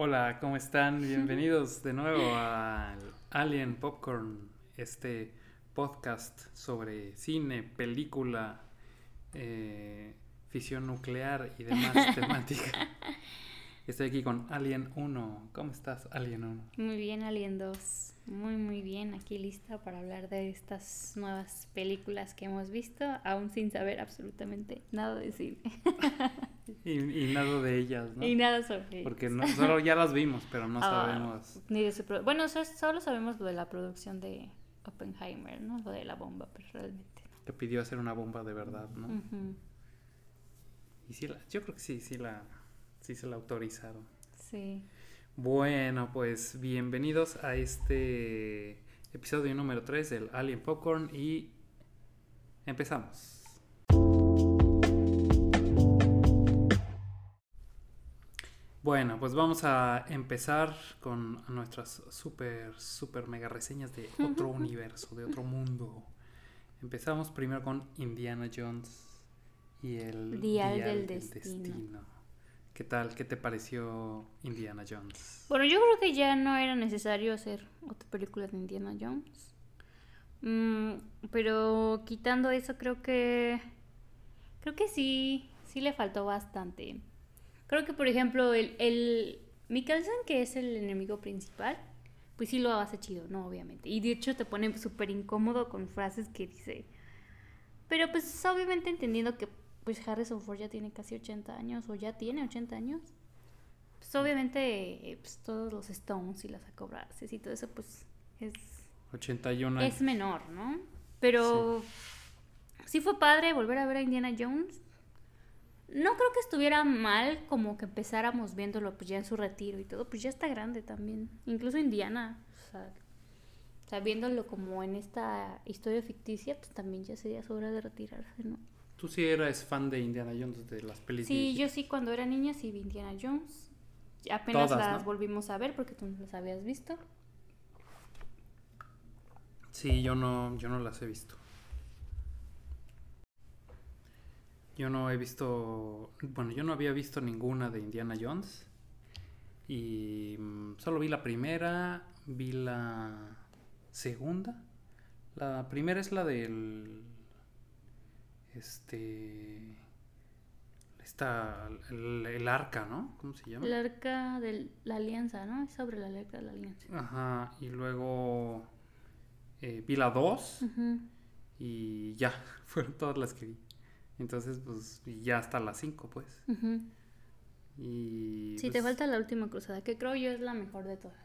Hola, ¿cómo están? Bienvenidos de nuevo al Alien Popcorn, este podcast sobre cine, película, eh, fisión nuclear y demás temática. Estoy aquí con Alien 1. ¿Cómo estás, Alien 1? Muy bien, Alien 2. Muy, muy bien. Aquí lista para hablar de estas nuevas películas que hemos visto, aún sin saber absolutamente nada de cine. y, nada de ellas, ¿no? Y nada sobre Porque no, solo ya las vimos, pero no ah, sabemos. Ni de su bueno, solo sabemos lo de la producción de Oppenheimer, ¿no? Lo de la bomba, pero realmente no. Que pidió hacer una bomba de verdad, ¿no? Y sí, la, yo creo que sí, sí la, sí se la autorizaron. Sí. Bueno, pues bienvenidos a este episodio número 3 del Alien Popcorn y empezamos. Bueno, pues vamos a empezar con nuestras super, super mega reseñas de otro universo, de otro mundo. Empezamos primero con Indiana Jones y el Dial, del, destino. ¿Qué tal? ¿Qué te pareció Indiana Jones? Bueno, yo creo que ya no era necesario hacer otra película de Indiana Jones. Mm, pero quitando eso, creo que. Creo que sí. Sí le faltó bastante. Creo que, por ejemplo, el, el Mikkelsen, que es el enemigo principal, pues sí lo hace chido, ¿no? Obviamente. Y de hecho te pone súper incómodo con frases que dice. Pero pues obviamente entendiendo que pues Harrison Ford ya tiene casi 80 años o ya tiene 80 años. Pues obviamente pues, todos los Stones y las acrobacias y todo eso pues es 81 es menor, ¿no? Pero sí. fue padre volver a ver a Indiana Jones. No creo que estuviera mal como que empezáramos viéndolo pues ya en su retiro y todo, pues ya está grande también. Incluso Indiana, o sea, o sea viéndolo como en esta historia ficticia, pues también ya sería su hora de retirarse, ¿no? Tú sí eras fan de Indiana Jones, de las películas. Sí, yo sí, cuando era niña sí vi Indiana Jones. Apenas las volvimos a ver porque tú no las habías visto. Sí, yo no, yo no las he visto. Yo no he visto, bueno, yo no había visto ninguna de Indiana Jones. Y mm, solo vi la primera, vi la segunda. La primera es la del este está el, arca, ¿no? ¿Cómo se llama? El arca de la alianza, ¿no? Es sobre la arca de la alianza. Ajá, y luego eh, vi la 2 y ya, fueron todas las que vi. Entonces, pues, ya hasta las 5, pues. Y... Sí, te pues falta la última cruzada, que creo yo es la mejor de todas.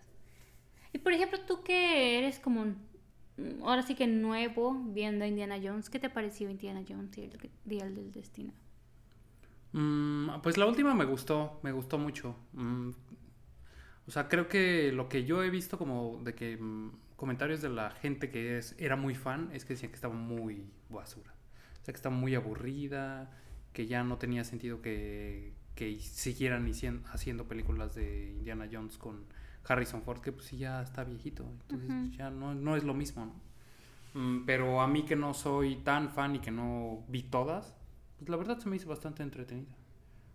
Y por ejemplo, tú que eres como ahora sí que nuevo viendo a Indiana Jones. ¿Qué te pareció Indiana Jones y el Día del Destino? Mm, pues la última me gustó, me gustó mucho. Mm, o sea, creo que lo que yo he visto como de que mm, comentarios de la gente que es, era muy fan es que decían que estaba muy basura. O sea, que estaba muy aburrida, que ya no tenía sentido que, que siguieran haciendo películas de Indiana Jones con Harrison Ford, que pues sí ya está viejito, entonces ya no, no, es lo mismo, ¿no? Mm, pero a mí que no soy tan fan y que no vi todas, pues la verdad se me hizo bastante entretenida.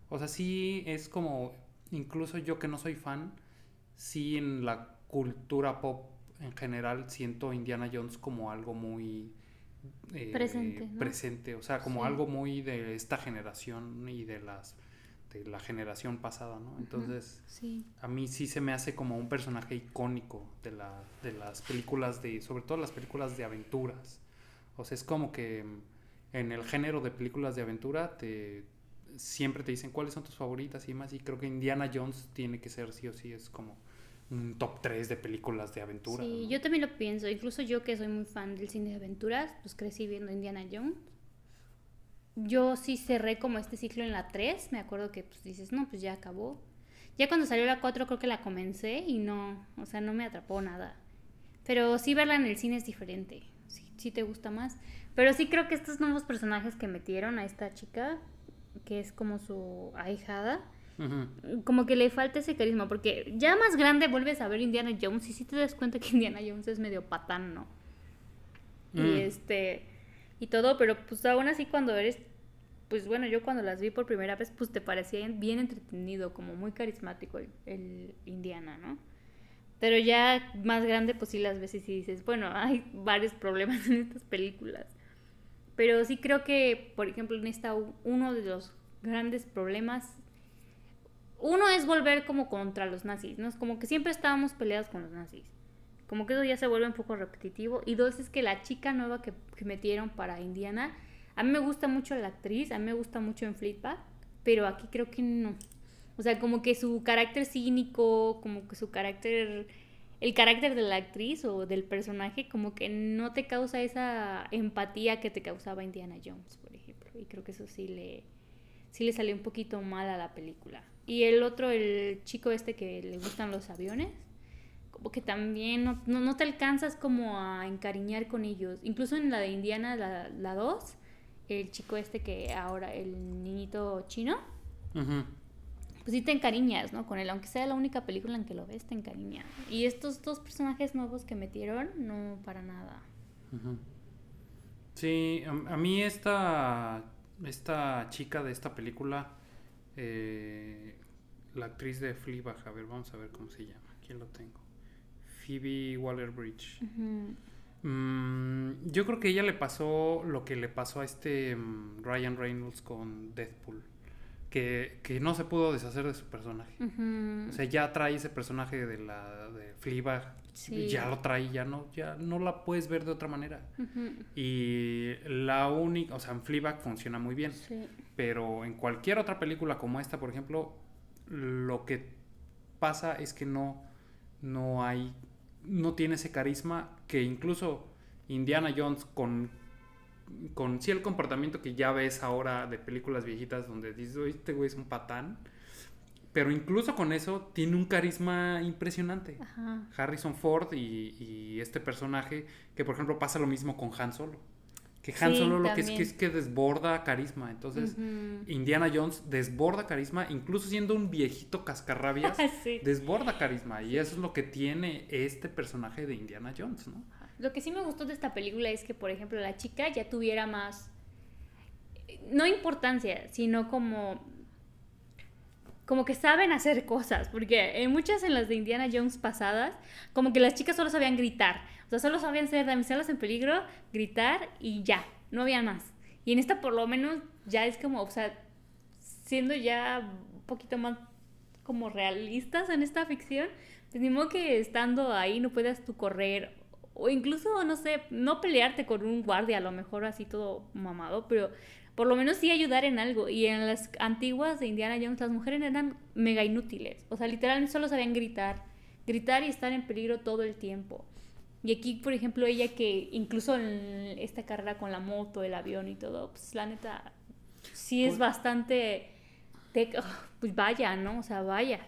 O sea, sí es como, incluso yo que no soy fan, sí en la cultura pop en general siento Indiana Jones como algo muy... Eh, presente. Presente, o sea, como algo muy de esta generación y de las de la generación pasada, ¿no? Entonces, a mí sí se me hace como un personaje icónico de, la, de las películas de, sobre todo las películas de aventuras. O sea, es como que en el género de películas de aventura te siempre te dicen cuáles son tus favoritas y más y creo que Indiana Jones tiene que ser sí o sí es como un top 3 de películas de aventura. Sí, yo también lo pienso, incluso yo que soy muy fan del cine de aventuras, pues crecí viendo Indiana Jones yo sí cerré como este ciclo en la 3, me acuerdo que pues dices, no, pues ya acabó. Ya cuando salió la 4 creo que la comencé y no, o sea, no me atrapó nada. Pero sí verla en el cine es diferente, sí, sí te gusta más. Pero sí creo que estos nuevos personajes que metieron a esta chica, que es como su ahijada, como que le falta ese carisma, porque ya más grande vuelves a ver Indiana Jones y sí te das cuenta que Indiana Jones es medio patán, ¿no? Y mm. este y todo, pero pues aún así cuando eres pues bueno, yo cuando las vi por primera vez, pues te parecía bien entretenido, como muy carismático el, el Indiana, ¿no? Pero ya más grande, pues sí las ves y dices, bueno, hay varios problemas en estas películas. Pero sí creo que, por ejemplo, en esta uno de los grandes problemas, uno es volver como contra los nazis, ¿no? Es como que siempre estábamos peleados con los nazis. Como que eso ya se vuelve un poco repetitivo. Y dos es que la chica nueva que, que metieron para Indiana, a mí me gusta mucho la actriz, a mí me gusta mucho en Fleetback, pero aquí creo que no. O sea, como que su carácter cínico, como que su carácter, el carácter de la actriz o del personaje, como que no te causa esa empatía que te causaba Indiana Jones, por ejemplo. Y creo que eso sí le, sí le salió un poquito mal a la película. Y el otro, el chico este que le gustan los aviones, como que también no, no, te alcanzas como a encariñar con ellos. Incluso en la de Indiana, la, la 2, el chico este que ahora, el niñito chino, pues sí te encariñas, ¿no? Con él, aunque sea la única película en que lo ves, te encariñas. Y estos dos personajes nuevos que metieron, no para nada. Sí, a, mí esta, esta chica de esta película, eh, la actriz de Fleabag, a ver, vamos a ver cómo se llama, aquí lo tengo. Phoebe Waller-Bridge. Mm, yo creo que ella le pasó lo que le pasó a este mm, Ryan Reynolds con Deadpool que, que, no se pudo deshacer de su personaje. O sea, ya trae ese personaje de la de Fleabag, ya lo trae, ya no, ya no la puedes ver de otra manera. Y la única, o sea, en Fleabag funciona muy bien, pero en cualquier otra película como esta, por ejemplo, lo que pasa es que no, no hay, no tiene ese carisma que incluso Indiana Jones con con sí el comportamiento que ya ves ahora de películas viejitas donde dices, este güey es un patán. Pero incluso con eso tiene un carisma impresionante. Harrison Ford y, este personaje, que por ejemplo pasa lo mismo con Han Solo. Que Han Solo lo que es, que es que desborda carisma. Entonces, Indiana Jones desborda carisma, incluso siendo un viejito cascarrabias, desborda carisma. Y eso es lo que tiene este personaje de Indiana Jones, ¿no? Lo que sí me gustó de esta película es que, por ejemplo, la chica ya tuviera más, no importancia, sino como, como que saben hacer cosas, porque en muchas en las de Indiana Jones pasadas, como que las chicas solo sabían gritar, o sea, solo sabían ser damiselas en peligro, gritar y ya, no había más. Y en esta por lo menos ya es como, o sea, siendo ya un poquito más como realistas en esta ficción, pues ni modo que estando ahí no puedas tú correr o incluso, no sé, no pelearte con un guardia, a lo mejor así todo mamado, pero por lo menos sí ayudar en algo. Y en las antiguas de Indiana Jones, las mujeres eran mega inútiles. O sea, literalmente solo sabían gritar. Gritar y estar en peligro todo el tiempo. Y aquí, por ejemplo, ella que incluso en esta carrera con la moto, el avión y todo, pues la neta, sí es pues bastante... pues vaya, ¿no? O sea, vaya.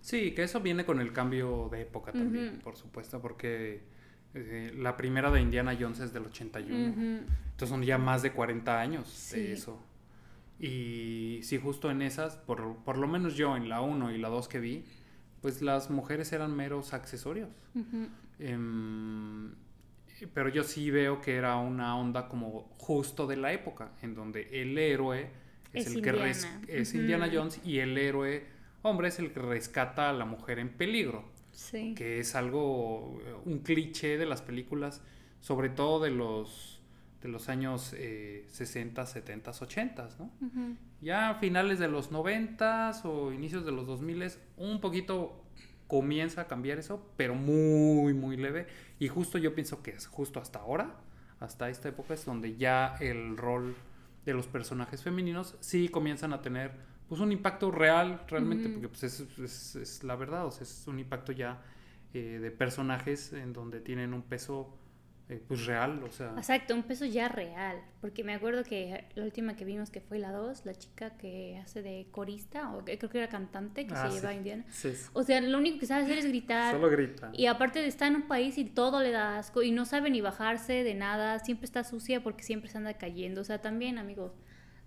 Sí, que eso viene con el cambio de época también, por supuesto, porque eh, la primera de Indiana Jones es del 81. Entonces son ya más de 40 años de eso. Y sí, justo en esas, por, por, lo menos yo en la 1 y la 2 que vi, pues las mujeres eran meros accesorios. Em, pero yo sí veo que era una onda como justo de la época, en donde el héroe es, el que es Indiana Jones y el héroe, hombre, es el que rescata a la mujer en peligro que es algo, eh, un cliché de las películas, sobre todo de los, de los años eh, 60, 70, 80, ¿no? Ya a finales de los 90 o inicios de los 2000 un poquito comienza a cambiar eso, pero muy, muy leve. Y justo yo pienso que es justo hasta ahora, hasta esta época, es donde ya el rol de los personajes femeninos sí comienzan a tener pues un impacto real realmente, porque pues es, es, la verdad, o sea, es un impacto ya eh, de personajes en donde tienen un peso eh, pues real, o sea. Exacto, un peso ya real, porque me acuerdo que la última que vimos que fue la 2, la chica que hace de corista, o creo que era cantante, que se ah, lleva a Indiana. O sea, lo único que sabe hacer es gritar. Solo grita. Y aparte de estar en un país y todo le da asco, y no sabe ni bajarse de nada, siempre está sucia porque siempre se anda cayendo, o sea, también, amigos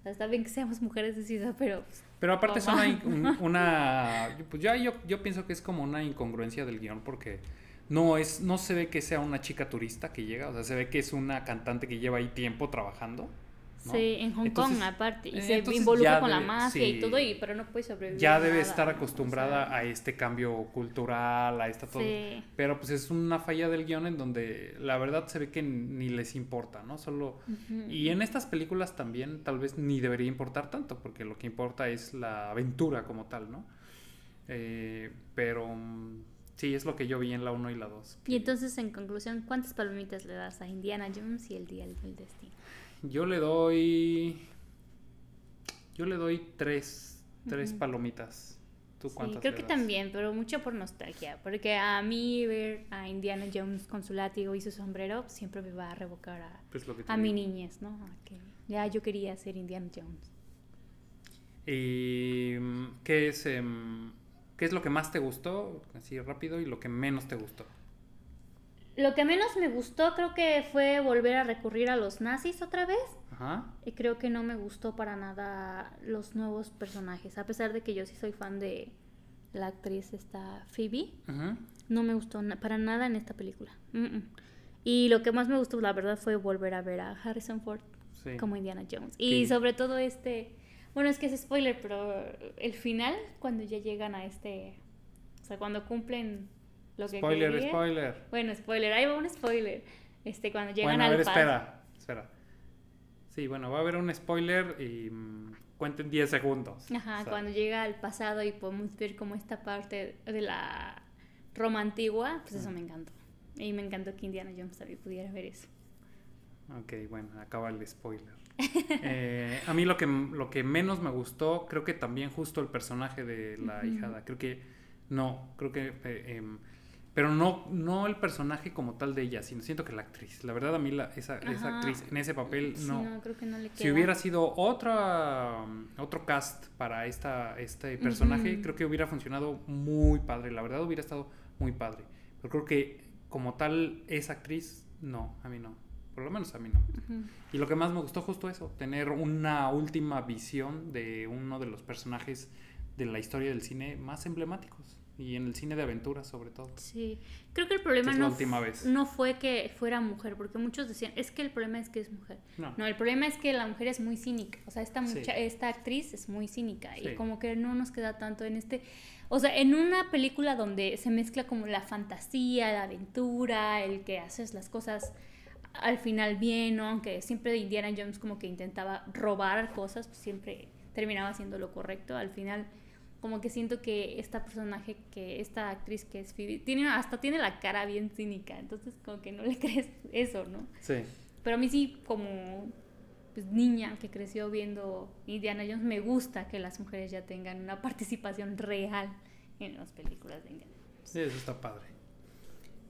Está bien que seamos mujeres de pero... Pues, pero aparte es una, una... Pues ya yo, yo pienso que es como una incongruencia del guion porque no es no se ve que sea una chica turista que llega, o sea, se ve que es una cantante que lleva ahí tiempo trabajando ¿no? Sí, en Hong Entonces, Kong aparte. Y se involucra con la mafia y todo, y, pero no puede sobrevivir. Ya debe nada, estar acostumbrada sea, a este cambio cultural, a esta todo. Sí. Pero pues es una falla del guion en donde la verdad se ve que ni les importa, ¿no? Solo... Y en estas películas también tal vez ni debería importar tanto, porque lo que importa es la aventura como tal, ¿no? Eh, pero sí, es lo que yo vi en la 1 y la 2. Y entonces, en conclusión, ¿cuántas palomitas le das a Indiana Jones y el Día del Destino? Yo le doy... Yo le doy tres, tres palomitas. ¿Tú Sí, cuántas creo le que das? también, pero mucho por nostalgia. Porque a mí ver a Indiana Jones con su látigo y su sombrero siempre me va a revocar a, Pues a mi niñez, ¿no? Que ya yo quería ser Indiana Jones. ¿Y mm, qué es, em, qué es lo que más te gustó? Así rápido, y lo que menos te gustó. Lo que menos me gustó creo que fue volver a recurrir a los nazis otra vez. Ajá. Y creo que no me gustó para nada los nuevos personajes. A pesar de que yo sí soy fan de la actriz esta Phoebe, Ujú. no me gustó na- para nada en esta película. Mm, mm. Y lo que más me gustó, la verdad, fue volver a ver a Harrison Ford Sí. como Indiana Jones. Y Sí. sobre todo este, bueno, es que es spoiler, pero el final, cuando ya llegan a este, o sea, cuando cumplen lo que Spoiler, spoiler. Bueno, spoiler, ahí va un spoiler. Este, cuando llegan Bueno, a al ver, espera, espera. Sí, bueno, va a haber un spoiler y mm, cuenten 10 segundos. Ajá, O sea, cuando llega al pasado y podemos ver como esta parte de la Roma antigua, pues eso me encantó. Y me encantó que Indiana Jones también pudiera ver eso. Ok, bueno, acaba el spoiler. Eh, a mí lo que, lo que menos me gustó, creo que también justo el personaje de la hijada. Creo que no, creo que... eh, em, pero no, no el personaje como tal de ella, sino siento que la actriz. La verdad a mí la, esa, esa actriz en ese papel Sí, no. creo que no le queda. Si hubiera sido otra, otro cast para esta, este personaje, Ujú. creo que hubiera funcionado muy padre. La verdad hubiera estado muy padre. Pero creo que como tal, esa actriz, no, a mí no. Por lo menos a mí no. Ujú. Y lo que más me gustó justo eso, tener una última visión de uno de los personajes de la historia del cine más emblemáticos. Y en el cine de aventuras sobre todo. Sí, creo que el problema no, vez. fue que fuera mujer, porque muchos decían, es que el problema es que es mujer. No. No, el problema es que la mujer es muy cínica. O sea, esta, Sí. mucha, esta actriz es muy cínica Sí. y como que no nos queda tanto en este... O sea, en una película donde se mezcla como la fantasía, la aventura, el que haces las cosas al final bien, ¿no? Aunque siempre Indiana Jones como que intentaba robar cosas, pues siempre terminaba haciendo lo correcto. Al final como que siento que esta personaje, que esta actriz que es Phoebe, tiene, hasta tiene la cara bien cínica, entonces como que no le crees eso, ¿no? Sí. Pero a mí sí, como pues, niña que creció viendo Indiana Jones, me gusta que las mujeres ya tengan una participación real en las películas de Indiana Jones. Sí, eso está padre.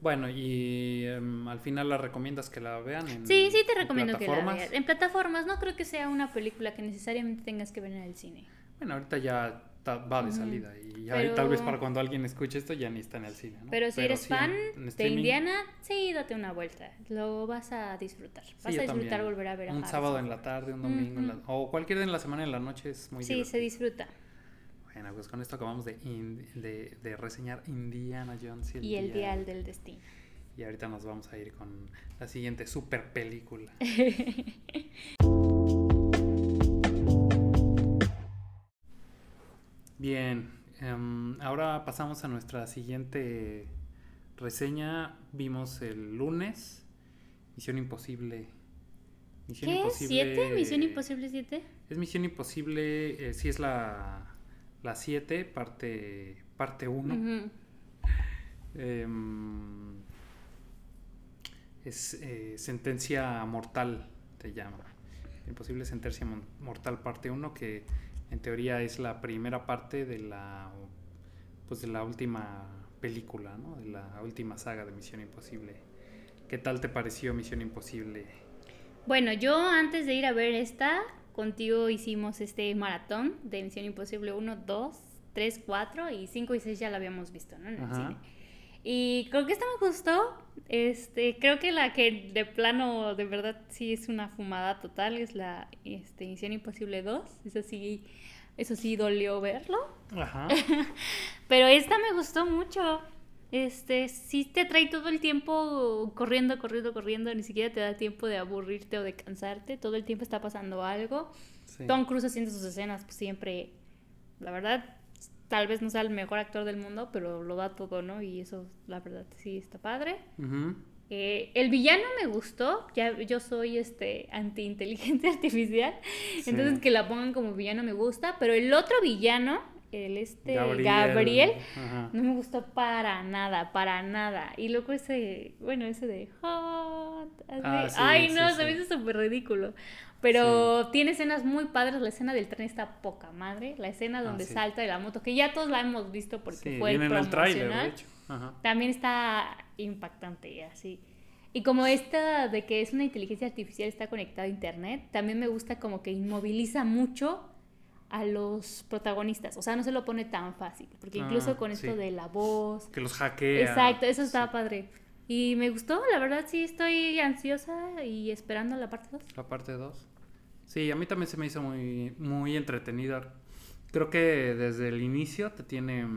Bueno, y em, al final la recomiendas que la vean en Sí, sí te en recomiendo que la veas. En plataformas no creo que sea una película que necesariamente tengas que ver en el cine. Bueno, ahorita ya ta- va de salida y ya Pero- tal vez para cuando alguien escuche esto ya ni está en el cine, ¿no? Pero si eres sí fan en de Indiana, sí, date una vuelta. Lo vas a disfrutar. Vas a disfrutar también. volver a ver a Un Harrison sábado en la tarde, un domingo en la- o cualquier día en la semana en la noche es muy Sí, divertido. se disfruta. Bueno, pues con esto acabamos de, in- de, de reseñar Indiana Jones y el, Y el Dial. dial del destino. Y ahorita nos vamos a ir con la siguiente super película. Bien, em, ahora pasamos a nuestra siguiente reseña. Vimos el lunes Misión Imposible. Misión ¿Qué? ¿Siete? ¿Misión Imposible 7? Es Misión Imposible, eh, sí es la 7, parte parte 1. Em, es eh, sentencia mortal, te llama. Imposible sentencia mortal parte 1, que en teoría es la primera parte de la pues de la última película, ¿no? De la última saga de Misión Imposible. ¿Qué tal te pareció Misión Imposible? Bueno, yo antes de ir a ver esta, contigo hicimos este maratón de Misión Imposible 1, 2, 3, 4 y 5 y 6 ya la habíamos visto, ¿no? En el Ajá. cine. Y creo que esta me gustó. Este, creo que la que de plano, de verdad, sí es una fumada total es la este, Misión Imposible 2. Eso sí, eso sí dolió verlo. Ajá. Pero esta me gustó mucho. este, sí te trae todo el tiempo corriendo, corriendo, corriendo, ni siquiera te da tiempo de aburrirte o de cansarte, todo el tiempo está pasando algo. Tom Cruise haciendo sus escenas, pues siempre, la verdad, tal vez no sea el mejor actor del mundo, pero lo da todo, ¿no? Y eso, la verdad, sí está padre. Eh, el villano me gustó, ya yo soy este anti inteligencia artificial, entonces que la pongan como villano me gusta, pero el otro villano, el este Gabriel, no me gustó para nada, para nada. Y luego ese, bueno, ese de hot, ah, ay no, se me hizo súper ridículo. Pero tiene escenas muy padres, la escena del tren está poca madre, la escena donde ah, salta de la moto, que ya todos la hemos visto porque fue el promocional. También está impactante, así. Y como esta de que es una inteligencia artificial está conectada a internet, también me gusta como que inmoviliza mucho a los protagonistas. O sea, no se lo pone tan fácil. Porque ah, incluso con esto de la voz. Que los hackea. Exacto, eso está padre. Y me gustó, la verdad sí estoy ansiosa y esperando la parte 2. La parte 2. Sí, a mí también se me hizo muy, muy entretenida. Creo que desde el inicio te tiene,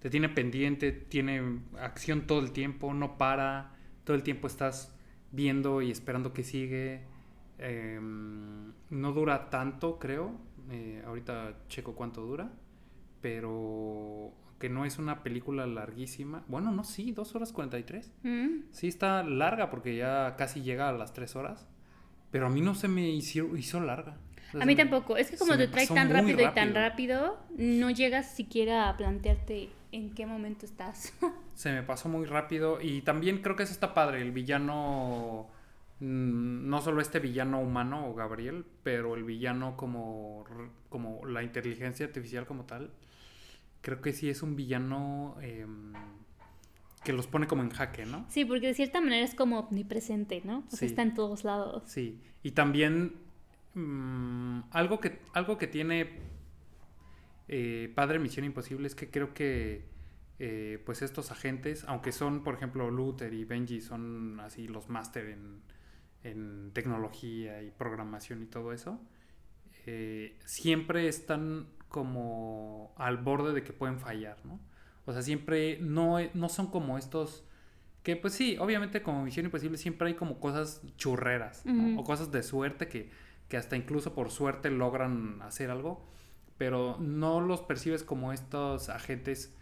te tiene pendiente, tiene acción todo el tiempo, no para, todo el tiempo estás viendo y esperando que sigue. Em, no dura tanto, creo. Eh, ahorita checo cuánto dura. Pero que no es una película larguísima. Bueno, no, sí, 2 horas 43. Mm. Sí, está larga porque ya casi llega a las 3 horas. Pero a mí no se me hizo, hizo larga. a mí tampoco. Es que como te trae tan rápido, y tan rápido, no llegas siquiera a plantearte en qué momento estás. se me pasó muy rápido. Y también creo que eso está padre. El villano. Mm, no solo este villano humano o Gabriel, pero el villano como, como la inteligencia artificial como tal. Creo que sí es un villano. Em, que los pone como en jaque, ¿no? Sí, porque de cierta manera es como omnipresente, ¿no? O sea, está en todos lados. Sí, y también mm, algo, que, algo que tiene eh, Padre Misión Imposible es que creo que eh, pues estos agentes, aunque son, por ejemplo, Luther y Benji son así los máster en, en, tecnología y programación y todo eso, eh, siempre están como al borde de que pueden fallar, ¿no? O sea, siempre no, no son como estos... Que pues sí, obviamente como Misión Imposible siempre hay como cosas churreras o cosas de suerte que, que hasta incluso por suerte logran hacer algo, pero no los percibes como estos agentes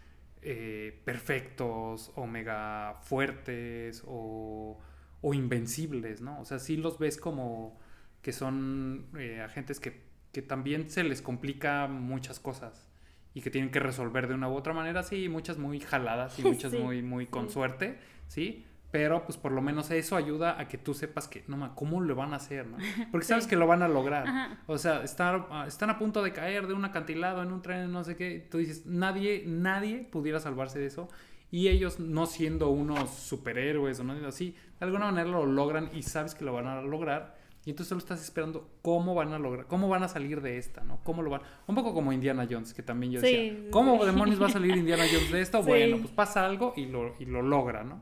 eh, perfectos o mega fuertes o, o, invencibles, ¿no? O sea, sí los ves como que son eh, agentes que, que también se les complica muchas cosas y que tienen que resolver de una u otra manera, sí, muchas muy jaladas y muchas muy, muy con suerte, ¿sí? Pero pues por lo menos eso ayuda a que tú sepas que, no, ¿cómo lo van a hacer? ¿no? Porque sabes que lo van a lograr. O sea, están, están a punto de caer de un acantilado en un tren, no sé qué. Tú dices, nadie, nadie pudiera salvarse de eso. Y ellos no siendo unos superhéroes o no así, de alguna manera lo logran y sabes que lo van a lograr y entonces solo estás esperando cómo van a lograr, cómo van a salir de esta, ¿no? ¿Cómo lo van? Un poco como Indiana Jones, que también yo decía, ¿cómo demonios va a salir Indiana Jones de esto? Bueno, pues pasa algo y lo, y lo logra, ¿no?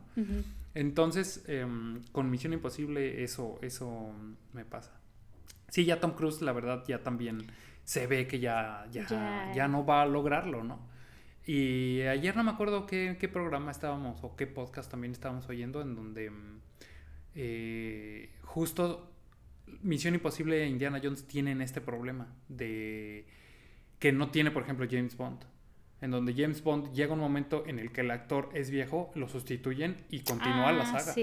Entonces, em, con Misión Imposible eso, eso me pasa. Sí, ya Tom Cruise, la verdad, ya también se ve que ya, ya, ya. no va a lograrlo, ¿no? Y ayer no me acuerdo qué, qué programa estábamos o qué podcast también estábamos oyendo en donde em, eh, justo Misión Imposible e Indiana Jones tienen este problema de que no tiene, por ejemplo, James Bond. En donde James Bond llega un momento en el que el actor es viejo, lo sustituyen y continúa la ah, saga.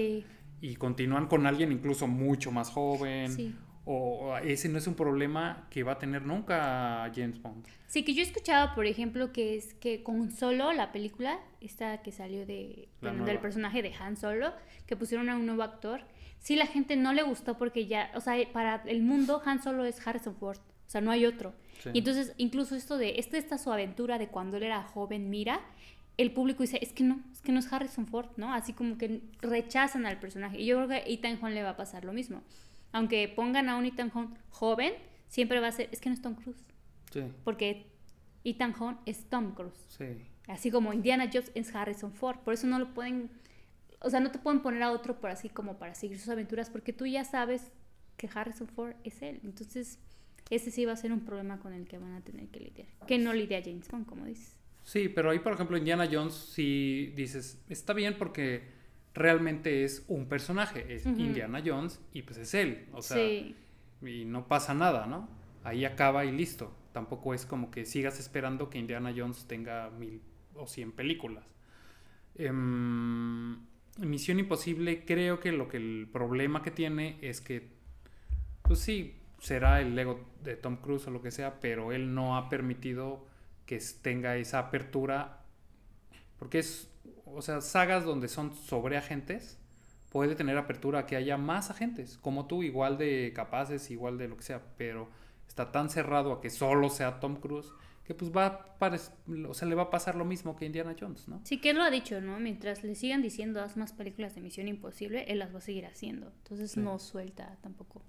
Y continúan con alguien incluso mucho más joven. O ese no es un problema que va a tener nunca James Bond. Sí, que yo he escuchado, por ejemplo, que es que con Solo, la película, esta que salió de, del personaje de Han Solo, que pusieron a un nuevo actor, sí la gente no le gustó porque ya, o sea, para el mundo Han Solo es Harrison Ford, o sea, no hay otro. Y entonces, incluso esto de, esta, esta su aventura de cuando él era joven, mira, el público dice, es que no, es que no es Harrison Ford, ¿no? Así como que rechazan al personaje. Y yo creo que a Ethan Hunt le va a pasar lo mismo. Aunque pongan a un Ethan Hunt joven, siempre va a ser, es que no es Tom Cruise. Sí. Porque Ethan Hunt es Tom Cruise. Sí. Así como Indiana Jones es Harrison Ford. Por eso no lo pueden o sea, no te pueden poner a otro por así como para seguir sus aventuras porque tú ya sabes que Harrison Ford es él. Entonces, ese sí va a ser un problema con el que van a tener que lidiar. Que no lidia James Bond, como dices. Sí, pero ahí, por ejemplo, Indiana Jones, si dices, está bien porque realmente es un personaje, es Indiana Jones y pues es él, o sea, y no pasa nada, ¿no? Ahí acaba y listo. Tampoco es como que sigas esperando que Indiana Jones tenga mil o cien películas. Em, Misión Imposible, creo que lo que el problema que tiene es que, pues sí, será el Lego de Tom Cruise o lo que sea, pero él no ha permitido que tenga esa apertura, porque es, o sea, sagas donde son sobre agentes, puede tener apertura a que haya más agentes, como tú, igual de capaces, igual de lo que sea, pero está tan cerrado a que solo sea Tom Cruise que pues va a o sea, le va a pasar lo mismo que Indiana Jones, ¿no? Sí, que él lo ha dicho, ¿no? Mientras le sigan diciendo haz más películas de Misión Imposible, él las va a seguir haciendo. Entonces no suelta tampoco.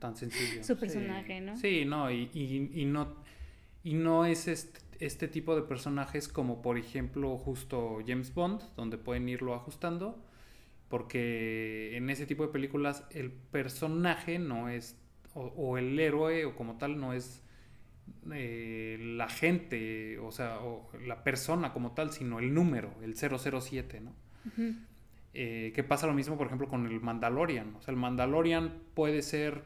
Tan sencillo. Su personaje, ¿no? Sí, no, y, y, no, y no es este, este, tipo de personajes como por ejemplo justo James Bond, donde pueden irlo ajustando, porque en ese tipo de películas el personaje no es, o el héroe o como tal no es eh, la gente, o sea, o la persona como tal, sino el número, el 007, ¿no? Eh, que pasa lo mismo, por ejemplo, con el Mandalorian. O sea, el Mandalorian puede ser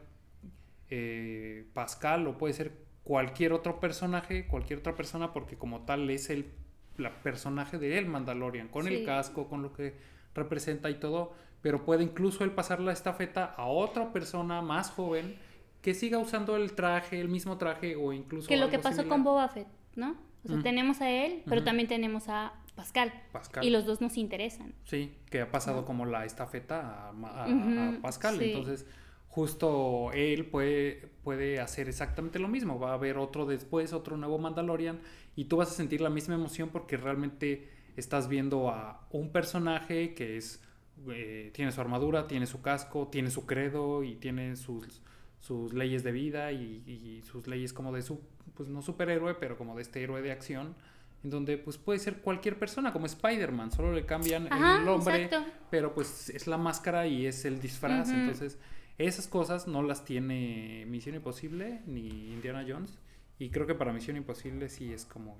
eh, Pascal o puede ser cualquier otro personaje, cualquier otra persona, porque como tal es el la personaje de el Mandalorian, con el casco, con lo que representa y todo, pero puede incluso él pasar la estafeta a otra persona más joven que siga usando el traje, el mismo traje o incluso... Que lo que pasó con Boba Fett, ¿no? O sea, tenemos a él, pero también tenemos a Pascal. Pascal. Y los dos nos interesan. Sí, que ha pasado como la estafeta a, Pascal. Entonces, justo él puede, puede hacer exactamente lo mismo. Va a haber otro después, otro nuevo Mandalorian, y tú vas a sentir la misma emoción porque realmente estás viendo a un personaje que es... Eh, tiene su armadura, tiene su casco, tiene su credo y tiene sus sus leyes de vida y, sus leyes como de su, pues no superhéroe, pero como de este héroe de acción, en donde pues puede ser cualquier persona, como Spider-Man, solo le cambian el nombre, pero pues es la máscara y es el disfraz, entonces esas cosas no las tiene Misión Imposible ni Indiana Jones, y creo que para Misión Imposible sí es como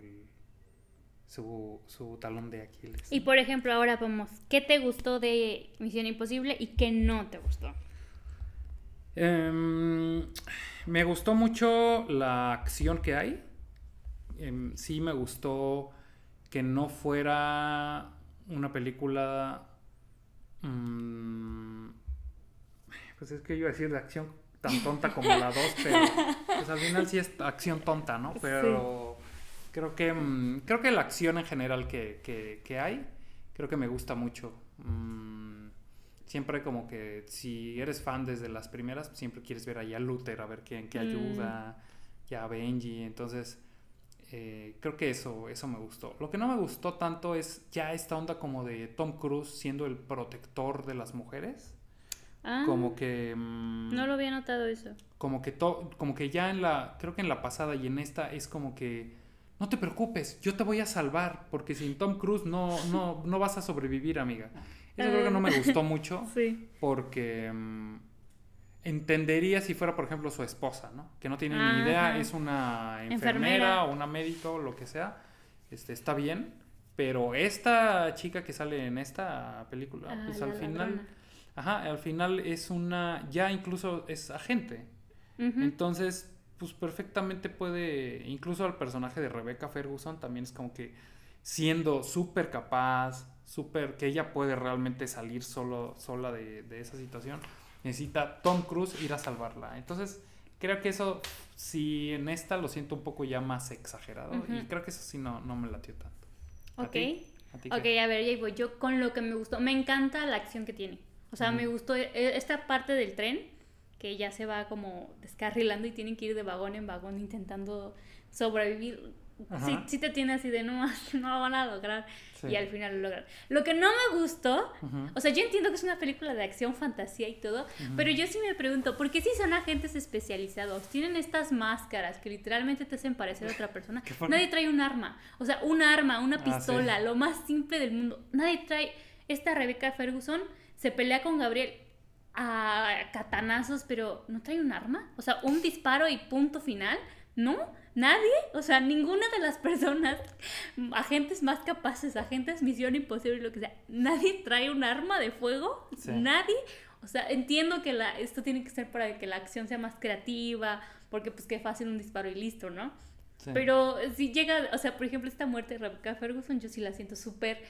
su, su talón de Aquiles. Y por ejemplo, ahora vamos, ¿qué te gustó de Misión Imposible y qué no te gustó? Em, me gustó mucho la acción que hay. Em, sí me gustó que no fuera una película... Mm, pues es que yo iba a decir de acción tan tonta como la 2, pero pues al final sí es acción tonta, ¿no? Pero creo que mm, creo que la acción en general que, que, hay, creo que me gusta mucho. Mm, siempre como que si eres fan desde las primeras, siempre quieres ver ahí a Luther, a ver quién qué mm. ayuda, ya a Benji, entonces eh, creo que eso, eso me gustó. Lo que no me gustó tanto es ya esta onda como de Tom Cruise siendo el protector de las mujeres. Ah, como que... Mm, no lo había notado eso. Como que, como que ya en la, creo que en la pasada y en esta es como que... No te preocupes, yo te voy a salvar, porque sin Tom Cruise no, no, no vas a sobrevivir, amiga. Eso creo que no me eh, gustó mucho. sí. Porque mm, entendería si fuera, por ejemplo, su esposa, ¿no? Que no tiene ni idea, es una enfermera, o una médico, lo que sea. Este, está bien. Pero esta chica que sale en esta película, ah, pues al final. Ajá, al final es una. Ya incluso es agente. Entonces, pues perfectamente puede. Incluso al personaje de Rebecca Ferguson también es como que siendo súper capaz, súper, que ella puede realmente salir solo, sola de, esa situación, necesita Tom Cruise ir a salvarla. Entonces, creo que eso, si en esta lo siento un poco ya más exagerado, y creo que eso sí no, no me latió tanto. Ok. ¿A ok, a ver, ya voy. Yo con lo que me gustó, me encanta la acción que tiene. O sea, me gustó e, esta parte del tren, que ya se va como descarrilando y tienen que ir de vagón en vagón intentando sobrevivir sí, sí, te tiene así de no, no van a lograr y al final lo logran. Lo que no me gustó, o sea, yo entiendo que es una película de acción, fantasía y todo, pero yo sí me pregunto, ¿por qué si son agentes especializados? Tienen estas máscaras que literalmente te hacen parecer otra persona. Nadie trae un arma, o sea, un arma, una ah, pistola, lo más simple del mundo. Nadie trae, esta Rebecca Ferguson se pelea con Gabriel a catanazos, pero no trae un arma, o sea, un disparo y punto final No, nadie, o sea, ninguna de las personas, agentes más capaces, agentes misión imposible, lo que sea, nadie trae un arma de fuego, Sí. nadie, o sea, entiendo que la, esto tiene que ser para que la acción sea más creativa, porque pues qué fácil un disparo y listo, ¿no? Sí. Pero si llega, o sea, por ejemplo, esta muerte de Rebecca Ferguson, yo sí la siento súper,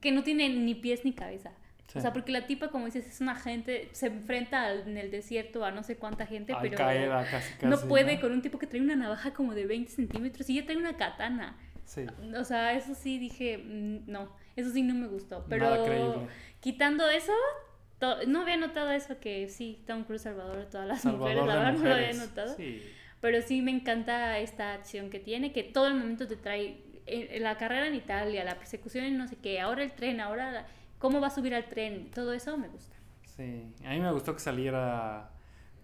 que no tiene ni pies ni cabeza. Sí. O sea, porque la tipa, como dices, es una gente, se enfrenta al- en el desierto a no sé cuánta gente, Al pero casi, casi, no puede con un tipo que trae una navaja como de 20 centímetros y ya trae una katana. Sí. O sea, eso sí dije, mm, no, eso sí no me gustó. Pero quitando eso, no había notado eso que sí, Tom Cruise Salvador de todas las Salvador mujeres, la verdad no lo había notado. Sí. Pero sí me encanta esta acción que tiene, que todo el momento te trae eh, la carrera en Italia, la persecución en no sé qué, ahora el tren, ahora la- cómo va a subir al tren, todo eso me gusta. Sí, a mí me gustó que saliera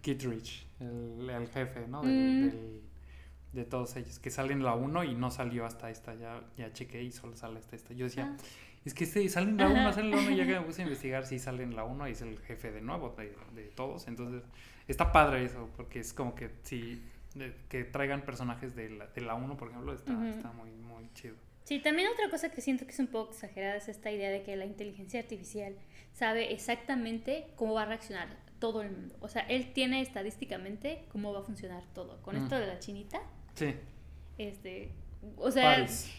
Kittredge, el, el jefe, ¿no? Del- Mm. del- de todos ellos, que sale en la 1 y no salió hasta esta, ya, ya chequé y solo sale hasta esta. Yo decía, Ah. es que este sale en la 1, Ajá. sale en la 1 y ya que me puse a investigar, sí sale en la 1 y es el jefe de nuevo de, de todos. Entonces, está padre eso, porque es como que si de- que traigan personajes de la, de la 1, por ejemplo, está, está muy, muy chido. Sí, también otra cosa que siento que es un poco exagerada es esta idea de que la inteligencia artificial sabe exactamente cómo va a reaccionar todo el mundo. O sea, él tiene estadísticamente cómo va a funcionar todo. Con Mm. esto de la chinita, Sí, este, o sea, Paris.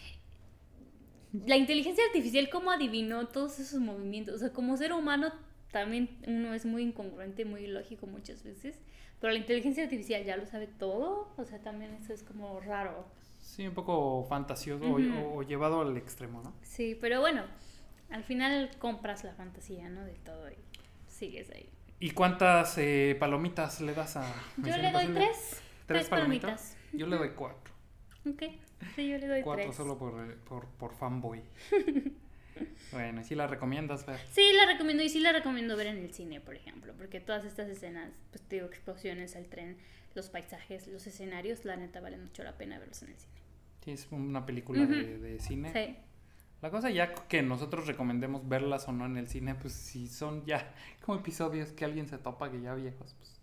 la inteligencia artificial cómo adivinó todos esos movimientos. O sea, como ser humano también uno es muy incongruente, muy ilógico muchas veces. Pero la inteligencia artificial ya lo sabe todo. O sea, también eso es como raro. Sí, un poco fantasioso o- Ujú. o, o llevado al extremo, ¿no? Sí, pero bueno, al final compras la fantasía, ¿no? De todo y sigues ahí. ¿Y cuántas eh, palomitas le das a Yo le doy tres. Tres palomitas. Yo le doy cuatro. Ok, sí, yo le doy Cuatro tres. solo por, eh, por, por fanboy. bueno, ¿sí la recomiendas ver? Sí, la recomiendo y sí la recomiendo ver en el cine, por ejemplo, porque todas estas escenas, pues te digo, explosiones, el tren, los paisajes, los escenarios, la neta vale mucho la pena verlos en el cine. Sí, es una película de, de cine. Sí. La cosa ya que nosotros recomendemos verlas o no en el cine, pues si son ya como episodios que alguien se topa que ya viejos, pues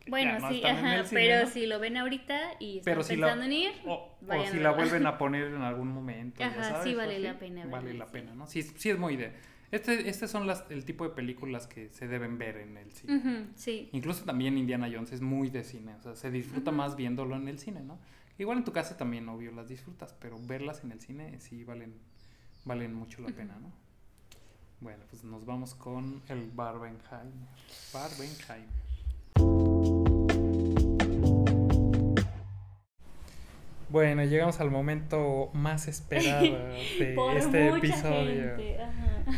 que Bueno, ya no sí, ajá, cine, pero ¿no? si lo ven ahorita y están Pero si la- pensando en ir, O, si la vuelven a poner en algún momento. ya Ajá, sabes, sí vale la pena Vale la pena. ¿no? Sí, sí es muy de... Este, este son las, el tipo de películas que se deben ver en el cine. Sí. Incluso también Indiana Jones es muy de cine, o sea, se disfruta más viéndolo en el cine, ¿no? Igual en tu casa también, obvio, las disfrutas, pero verlas en el cine sí valen, valen mucho la pena, ¿no? Bueno, pues nos vamos con el Barbenheimer. Barbenheimer. Bueno, llegamos al momento más esperado de este episodio.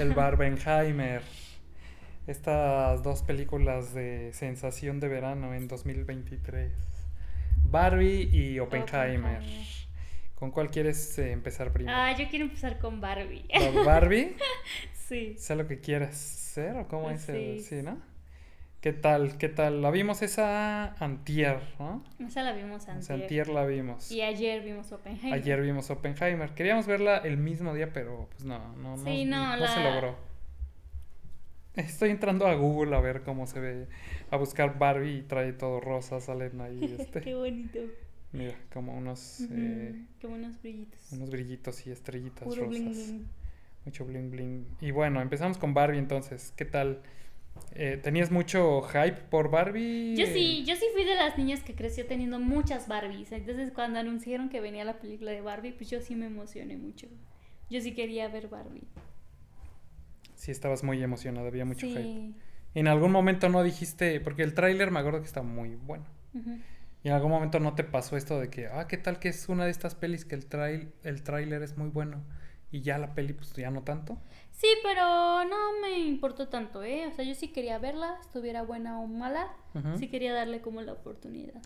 El Barbenheimer. Estas dos películas de sensación de verano en 2023. Barbie y Oppenheimer. Oppenheimer. ¿Con cuál quieres eh, empezar primero? Ah, yo quiero empezar con Barbie. ¿Con Barbie? sí. ¿Sé lo que quieres ser o cómo es? el-. Sí, ¿no? ¿Qué tal? ¿Qué tal? La vimos esa antier, ¿no? Esa la vimos sea, antes. antier la vimos. Y ayer vimos Oppenheimer. Ayer vimos Oppenheimer. Queríamos verla el mismo día, pero pues no, no, no, Sí, no, no se logró. Estoy entrando a Google a ver cómo se ve, a buscar Barbie y trae todo rosa, salen ahí, este, Qué bonito. mira, como unos, Ujú, eh, Qué buenos brillitos. unos brillitos y estrellitas Puro rosas. bling bling. Mucho bling bling. Y bueno, empezamos con Barbie entonces. ¿Qué tal? Eh, ¿Tenías mucho hype por Barbie? Yo sí, yo sí fui de las niñas que creció teniendo muchas Barbies. Entonces cuando anunciaron que venía la película de Barbie, pues yo sí me emocioné mucho. Yo sí quería ver Barbie. Sí, estabas muy emocionada, había mucho hype. sí. En algún momento no dijiste, porque el tráiler me acuerdo que está muy bueno. Y en algún momento no te pasó esto de que, ah, ¿qué tal que es una de estas pelis que el, trail, el tráiler es muy bueno y ya la peli pues ya no tanto? Sí, pero no me importó tanto, ¿eh? O sea, yo sí quería verla, estuviera buena o mala. Ujú. Sí quería darle como la oportunidad.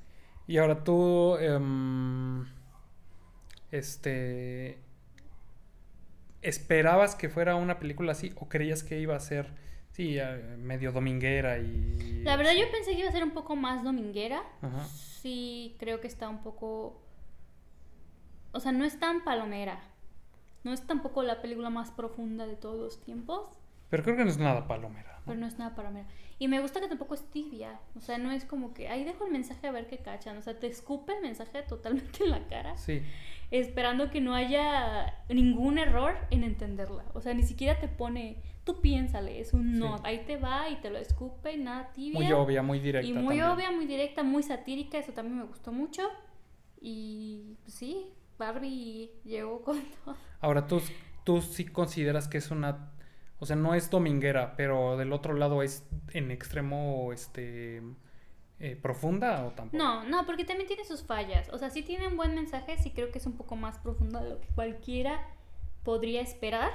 Y ahora tú, em, este, ¿esperabas que fuera una película así o creías que iba a ser, sí, eh, medio dominguera y... La verdad yo pensé que iba a ser un poco más dominguera. Sí, creo que está un poco... O sea, no es tan palomera. No es tampoco la película más profunda de todos los tiempos, Pero creo que no es nada palomera. ¿no? pero no es nada palomera. Y me gusta que tampoco es tibia. O sea, no es como que ahí dejo el mensaje a ver qué cachan. O sea, te escupe el mensaje totalmente en la cara. Sí. Esperando que no haya ningún error en entenderla. O sea, ni siquiera te pone. Tú piénsale, es un no. Ahí te va y te lo escupe, nada tibia. Muy obvia, muy directa. Y muy obvia, muy directa, muy satírica. Eso también me gustó mucho. Y pues, sí, Barbie llegó con todo. Ahora, ¿tú, tú sí consideras que es una... O sea, no es dominguera, pero del otro lado es en extremo, este... Eh, profunda o tampoco? No, no, porque también tiene sus fallas. O sea, sí tiene un buen mensaje, sí creo que es un poco más profunda de lo que cualquiera podría esperar.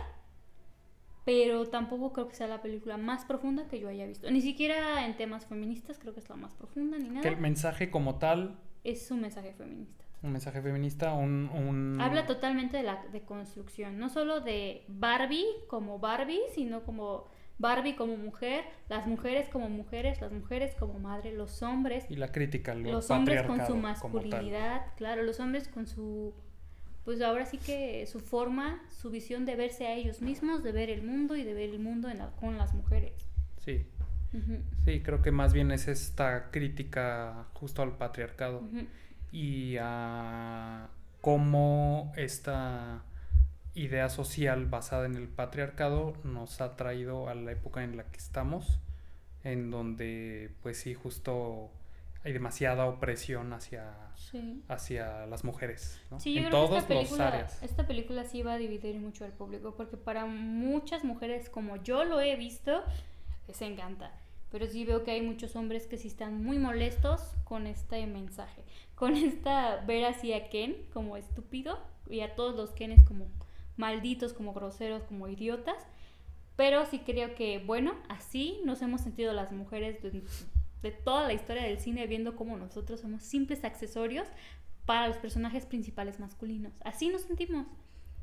Pero tampoco creo que sea la película más profunda que yo haya visto. Ni siquiera en temas feministas creo que es la más profunda ni nada. Que el mensaje como tal... Es un mensaje feminista un mensaje feminista, un, Habla totalmente de la deconstrucción, no solo de Barbie como Barbie, sino como Barbie como mujer, las mujeres como mujeres, las mujeres como madre, los hombres... Y la crítica, los hombres con su masculinidad, claro, los hombres con su... Pues ahora sí que su forma, su visión de verse a ellos mismos, de ver el mundo y de ver el mundo con las mujeres. Sí. Sí, creo que más bien es esta crítica justo al patriarcado y a cómo esta idea social basada en el patriarcado nos ha traído a la época en la que estamos, en donde pues sí, justo hay demasiada opresión hacia, hacia las mujeres, en todas las áreas. Esta película sí va a dividir mucho al público, porque para muchas mujeres como yo lo he visto, les encanta. Pero sí veo que hay muchos hombres que sí están muy molestos con este mensaje con esta ver así a Ken como estúpido y a todos los Kenes como malditos, como groseros, como idiotas. Pero sí creo que, bueno, así nos hemos sentido las mujeres de, de toda la historia del cine, viendo cómo nosotros somos simples accesorios para los personajes principales masculinos. Así nos sentimos.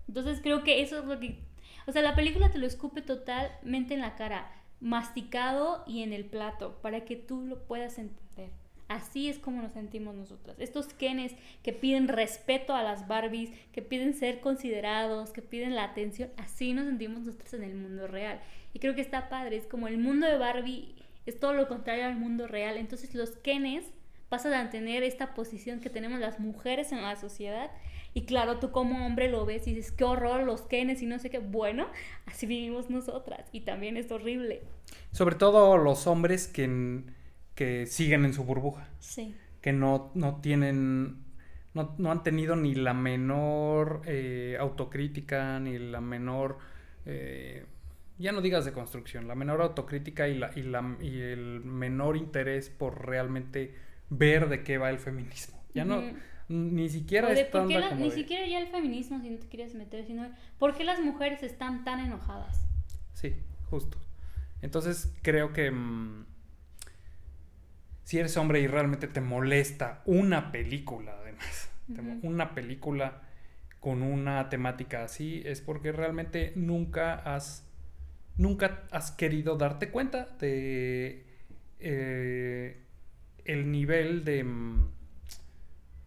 Entonces creo que eso es lo que... O sea, la película te lo escupe totalmente en la cara, masticado y en el plato, para que tú lo puedas entender. Así es como nos sentimos nosotras. Estos Kenes que piden respeto a las Barbies, que piden ser considerados, que piden la atención, así nos sentimos nosotros en el mundo real. Y creo que está padre, es como el mundo de Barbie es todo lo contrario al mundo real. Entonces los Kenes pasan a tener esta posición que tenemos las mujeres en la sociedad. Y claro, tú como hombre lo ves y dices, qué horror los Kenes y no sé qué. Bueno, así vivimos nosotras y también es horrible. Sobre todo los hombres que que siguen en su burbuja. Sí. Que no, no tienen, no, no, han tenido ni la menor eh, autocrítica, ni la menor, eh, ya no digas de construcción, la menor autocrítica y, la, y, la, y el menor interés por realmente ver de qué va el feminismo. Ya no, ni siquiera es Ni siquiera ya el feminismo, si no te quieres meter, sino por qué las mujeres están tan enojadas. Sí, justo. Entonces creo que... Mm, si eres hombre y realmente te molesta una película, además, una película con una temática así, es porque realmente nunca has, nunca has querido darte cuenta de eh, el nivel de, mm,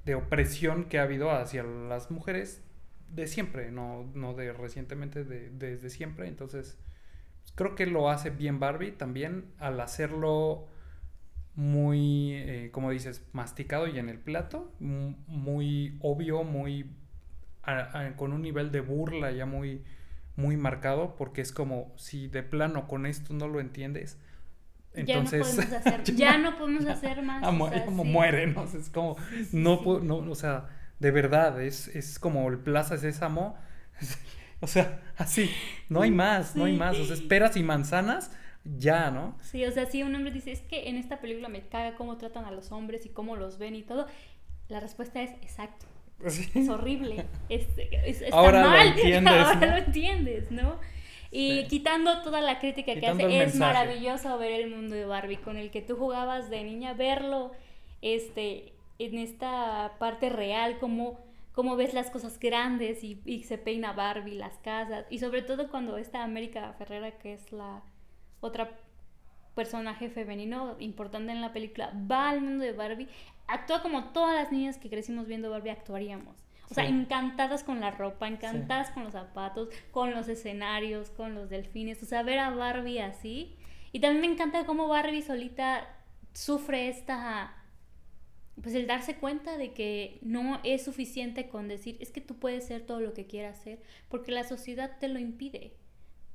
de opresión que ha habido hacia las mujeres de siempre, no, no de recientemente, de, desde siempre. Entonces, creo que lo hace bien Barbie también al hacerlo muy, eh, como dices, masticado y en el plato, muy obvio, muy con un nivel de burla ya muy, muy marcado, porque es como si de plano con esto no lo entiendes. Entonces, ya no podemos hacer, más. como muere, ¿no? Es como, no, no, o sea, de verdad, es, es como el Plaza Sésamo. o sea, así, no hay más, no hay más. O sea, esperas y manzanas ya, ¿no? Sí, o sea, si un hombre dice, es que en esta película me caga cómo tratan a los hombres y cómo los ven y todo, la respuesta es exacto. Es horrible. Es, Ahora mal. lo entiendes. Ahora lo entiendes, ¿no? Y quitando toda la crítica que hace, es maravilloso ver el mundo de Barbie con el que tú jugabas de niña, verlo este, en esta parte real, como cómo ves las cosas grandes y, y se peina Barbie, las casas, y sobre todo cuando está América Ferrera, que es la otra personaje femenino importante en la película, va al mundo de Barbie, actúa como todas las niñas que crecimos viendo Barbie actuaríamos. O sea, encantadas con la ropa, encantadas con los zapatos, con los escenarios, con los delfines. O sea, ver a Barbie así. Y también me encanta cómo Barbie solita sufre esta pues el darse cuenta de que no es suficiente con decir es que tú puedes ser todo lo que quieras ser porque la sociedad te lo impide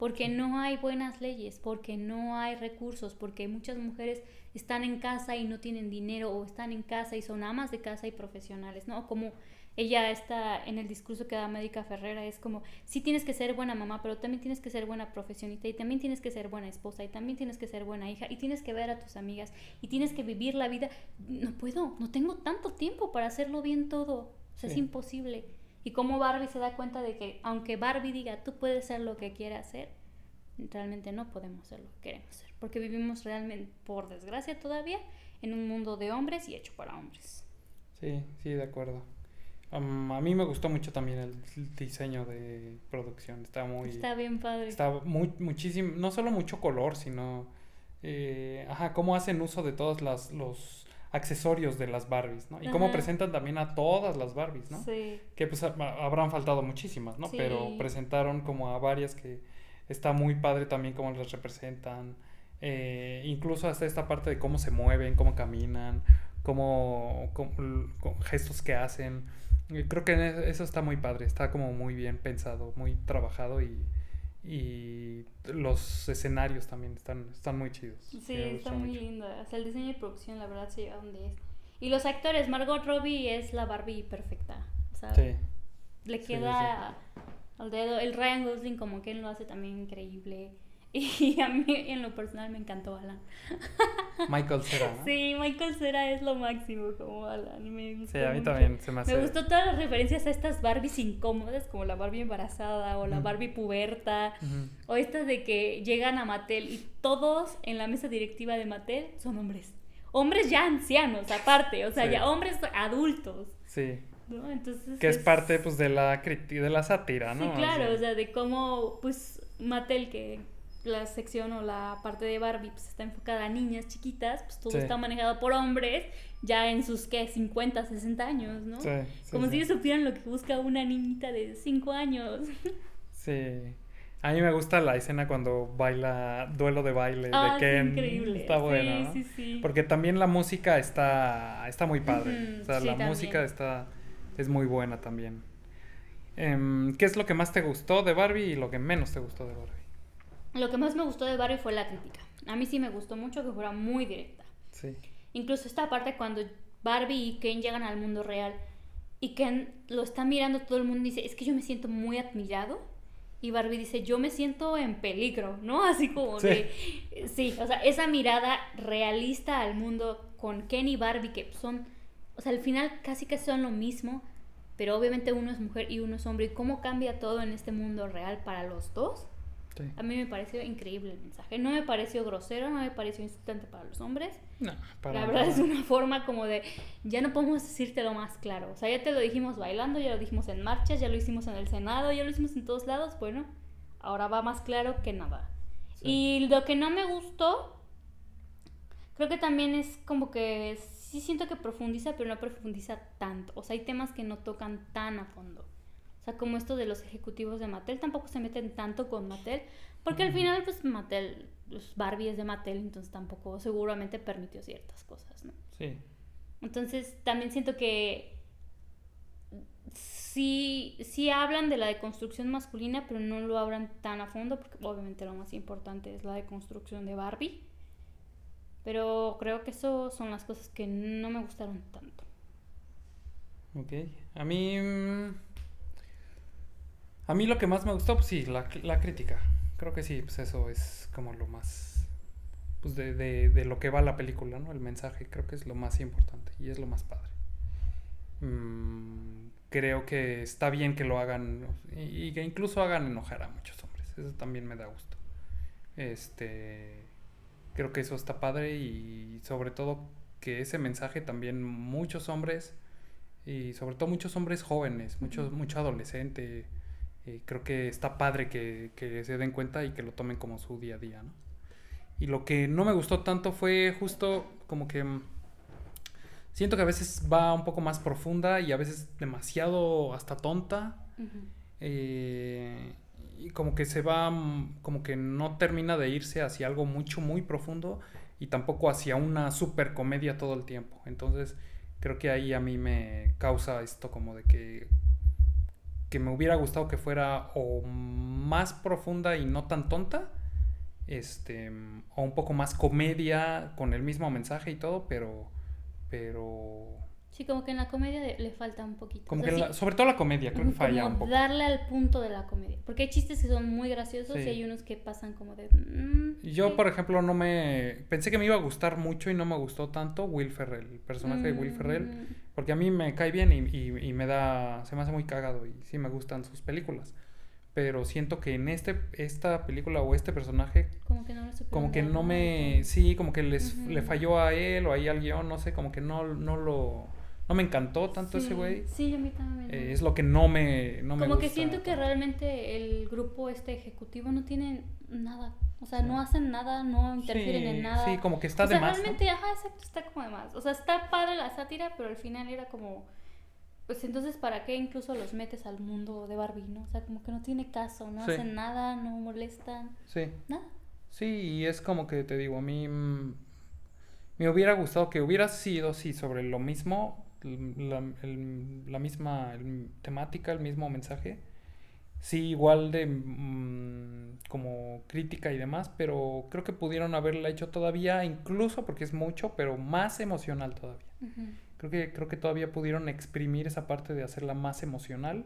porque no hay buenas leyes, porque no hay recursos, porque muchas mujeres están en casa y no tienen dinero o están en casa y son amas de casa y profesionales, ¿no? Como ella está en el discurso que da Médica Ferrera, es como, sí tienes que ser buena mamá, pero también tienes que ser buena profesionista y también tienes que ser buena esposa y también tienes que ser buena hija y tienes que ver a tus amigas y tienes que vivir la vida. No puedo, no tengo tanto tiempo para hacerlo bien todo, o sea, es imposible. Y cómo Barbie se da cuenta de que aunque Barbie diga, tú puedes ser lo que quieras ser, realmente no podemos ser lo que queremos ser. Porque vivimos realmente, por desgracia todavía, en un mundo de hombres y hecho para hombres. Sí, sí, de acuerdo. a mí me gustó mucho también el diseño de producción. Está muy... Está bien padre. Está muy, muchísimo, no solo mucho color, sino... Eh, ajá, cómo hacen uso de todas las, los accesorios de las Barbies, ¿no? Y cómo presentan también a todas las Barbies, ¿no? Sí. Que pues habrán faltado muchísimas, ¿no? Pero presentaron como a varias que está muy padre también cómo las representan. Eh, incluso hasta esta parte de cómo se mueven, cómo caminan, cómo, gestos que hacen. Creo que eso está muy padre, está como muy bien pensado, muy trabajado y, y los escenarios también están, están muy chidos. Sí, está muy lindo. O el diseño y producción, la verdad, se lleva donde es. Y los actores, Margot Robbie es la Barbie perfecta. sí. Le queda al dedo. El Ryan Gosling, como que él lo hace también increíble. Y a mí, en lo personal, me encantó Alan. Michael Cera, ¿no? Sí, Michael Cera es lo máximo como Alan. Me sí, a mí también se me hace. Me gustó todas las referencias a estas Barbies incómodas, como la Barbie embarazada o la Barbie puberta, o estas de que llegan a Mattel y todos en la mesa directiva de Mattel son hombres. Hombres ya ancianos, aparte, o sea, ya hombres adultos. Sí. que es, parte pues de la de la sátira, ¿no? Sí, claro, o sea, de cómo pues Mattel que la sección o la parte de Barbie pues está enfocada a niñas chiquitas, pues todo está manejado por hombres ya en sus, ¿qué? 50, 60 años, ¿no? Sí, Como si ellos supieran lo que busca una niñita de 5 años. Sí. A mí me gusta la escena cuando baila duelo de baile de ah, Ken. increíble. Está bueno. Sí, sí, Porque también la música está, está muy padre. o sea, la música está es muy buena también. Em, ¿Qué es lo que más te gustó de Barbie y lo que menos te gustó de Barbie? Lo que más me gustó de Barbie fue la crítica. A mí sí me gustó mucho que fuera muy directa. Sí. Incluso esta parte cuando Barbie y Ken llegan al mundo real y Ken lo está mirando todo el mundo y dice, es que yo me siento muy admirado. Y Barbie dice, yo me siento en peligro, ¿no? Así como sí. de... Sí, o sea, esa mirada realista al mundo con Ken y Barbie que son... O sea, al final casi que son lo mismo, pero obviamente uno es mujer y uno es hombre. ¿Y cómo cambia todo en este mundo real para los dos? A mí me pareció increíble el mensaje. No me pareció grosero, no me pareció insultante para los hombres. No, para La verdad es una forma como de, ya no podemos decirte lo más claro. O sea, ya te lo dijimos bailando, ya lo dijimos en marchas, ya lo hicimos en el Senado, ya lo hicimos en todos lados. Bueno, ahora va más claro que nada. Y lo que no me gustó, creo que también es como que sí siento que profundiza, pero no profundiza tanto. O sea, hay temas que no tocan tan a fondo. O sea, como esto de los ejecutivos de Mattel, tampoco se meten tanto con Mattel, porque al final, pues Mattel, los Barbie es de Mattel, entonces tampoco seguramente permitió ciertas cosas, ¿no? Sí. Entonces, también siento que sí, sí hablan de la deconstrucción masculina, pero no lo hablan tan a fondo, porque obviamente lo más importante es la deconstrucción de Barbie. Pero creo que eso son las cosas que no me gustaron tanto. Ok. A mí... A mí lo que más me gustó, pues sí, la, crítica. Creo que sí, pues eso es como lo más. Pues de, de, lo que va la película, ¿no? El mensaje, creo que es lo más importante y es lo más padre. Mm, creo que está bien que lo hagan y, que incluso hagan enojar a muchos hombres. Eso también me da gusto. Este. Creo que eso está padre y sobre todo que ese mensaje también muchos hombres y sobre todo muchos hombres jóvenes, muchos, mucho adolescente eh, creo que está padre que, se den cuenta y que lo tomen como su día a día, ¿no? Y lo que no me gustó tanto fue justo como que mm, siento que a veces va un poco más profunda y a veces demasiado hasta tonta. Eh, y como que se va, mm, como que no termina de irse hacia algo mucho, muy profundo y tampoco hacia una super comedia todo el tiempo. Entonces, creo que ahí a mí me causa esto como de que que me hubiera gustado que fuera o más profunda y no tan tonta, este, o un poco más comedia con el mismo mensaje y todo, pero, pero Sí, como que en la comedia le falta un poquito. como O sea, que sí, la- sobre todo la comedia creo que falla como un poco. darle al punto de la comedia. Porque hay chistes que son muy graciosos Sí. y hay unos que pasan como de... mm, Yo, sí. por ejemplo, no me pensé que me iba a gustar mucho y no me gustó tanto Will Ferrell, el personaje de Will Ferrell, Mm, porque a mí me cae bien y, y- y me da, se me hace muy cagado y sí me gustan sus películas. Pero siento que en este, esta película o este personaje Como que no lo supieron como que dar, no ¿no? me sí como que les le falló a él o ahí al guion no sé como que no no lo no me encantó tanto Sí, ese güey Sí, a mí también. Eh, es lo que no me no me como que siento que realmente el grupo este ejecutivo no tiene nada. O sea, Sí. no hacen nada, no interfieren Sí, en nada. sí como que está o sea, de más ¿no? realmente, ajá, exacto, está como de más. O sea, está padre la sátira, pero al final era como, pues entonces, ¿para qué incluso los metes al mundo de Barbie, no? O sea, como que no tiene caso, no hacen nada, no molestan, sí nada. sí y es como que te digo a mí mm, me hubiera gustado que hubiera sido sí sobre lo mismo la, el- la misma el- temática el mismo mensaje sí igual de mm, como crítica y demás pero creo que pudieron haberla hecho todavía incluso porque es mucho pero más emocional todavía Ujú. creo que creo que todavía pudieron exprimir esa parte de hacerla más emocional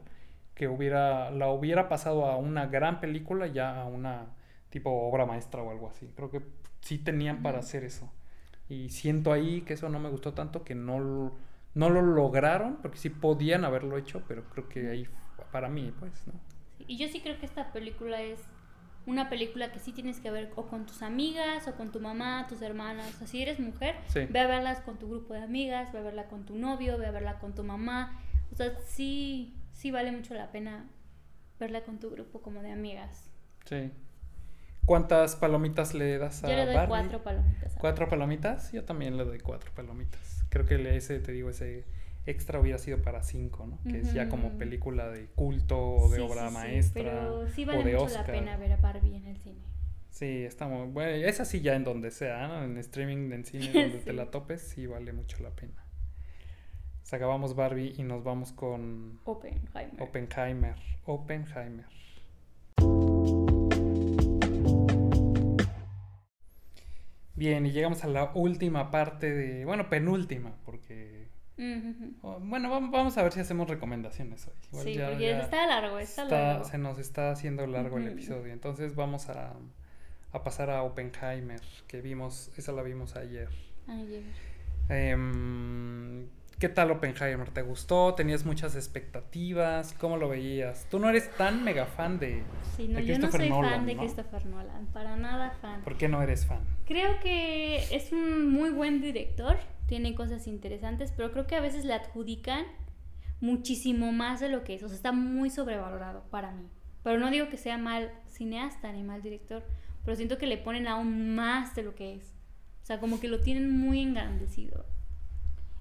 que hubiera la hubiera pasado a una gran película ya a una tipo obra maestra o algo así creo que sí tenían para Ujú. hacer eso y siento ahí que eso no me gustó tanto que no lo- no lo lograron porque sí podían haberlo hecho pero creo que ahí para mí pues no Y yo sí creo que esta película es una película que sí tienes que ver o con tus amigas o con tu mamá, tus hermanas. O sea, si eres mujer, Sí. ve a verlas con tu grupo de amigas, ve a verla con tu novio, ve a verla con tu mamá. O sea, sí, sí vale mucho la pena verla con tu grupo como de amigas. sí cuántas palomitas le das a Yo le doy Barbie? cuatro palomitas. ¿Cuatro palomitas? Yo también le doy cuatro palomitas. Creo que ese, te digo, ese extra hubiera sido para cinco, ¿no? Que es ya como película de culto o de Sí, obra sí, sí, maestra Pero sí o vale de mucho Oscar. la pena ver a Barbie en el cine. Sí, está muy bueno. Esa sí ya en donde sea, ¿no? En streaming, en cine, donde te Sí. la topes, sí vale mucho la pena. Pues acabamos Barbie y nos vamos con Oppenheimer. Oppenheimer. Oppenheimer. Bien, y llegamos a la última parte de, bueno, penúltima, porque, oh, bueno, vam- vamos a ver si hacemos recomendaciones hoy. Igual Sí, ya- porque ya está largo, está, está- largo. se nos está haciendo largo el episodio, entonces vamos a, a pasar a Oppenheimer, que vimos, esa la vimos ayer. Ayer. Em, ¿Qué tal Oppenheimer? ¿Te gustó? ¿Tenías muchas expectativas? ¿Cómo lo veías? Tú no eres tan mega fan de... Sí, no, de yo no Christopher soy fan Nolan, de ¿no? Christopher Nolan, para nada fan. ¿Por qué no eres fan? Creo que es un muy buen director, tiene cosas interesantes, pero creo que a veces le adjudican muchísimo más de lo que es, o sea, está muy sobrevalorado para mí. Pero no digo que sea mal cineasta ni mal director, pero siento que le ponen aún más de lo que es. O sea, como que lo tienen muy engrandecido.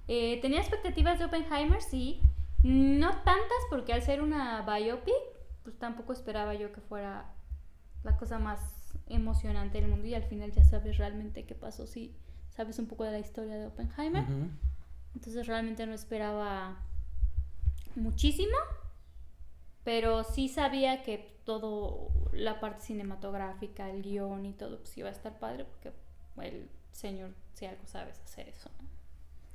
Eh, tenía expectativas de Oppenheimer, sí. No tantas porque al ser una biopic, pues tampoco esperaba yo que fuera la cosa más emocionante del mundo y al final ya sabes realmente qué pasó si sabes un poco de la historia de Oppenheimer. Entonces realmente no esperaba muchísimo, pero sí sabía que todo la parte cinematográfica, el guion y todo pues iba a estar padre porque el señor si algo sabes hacer eso.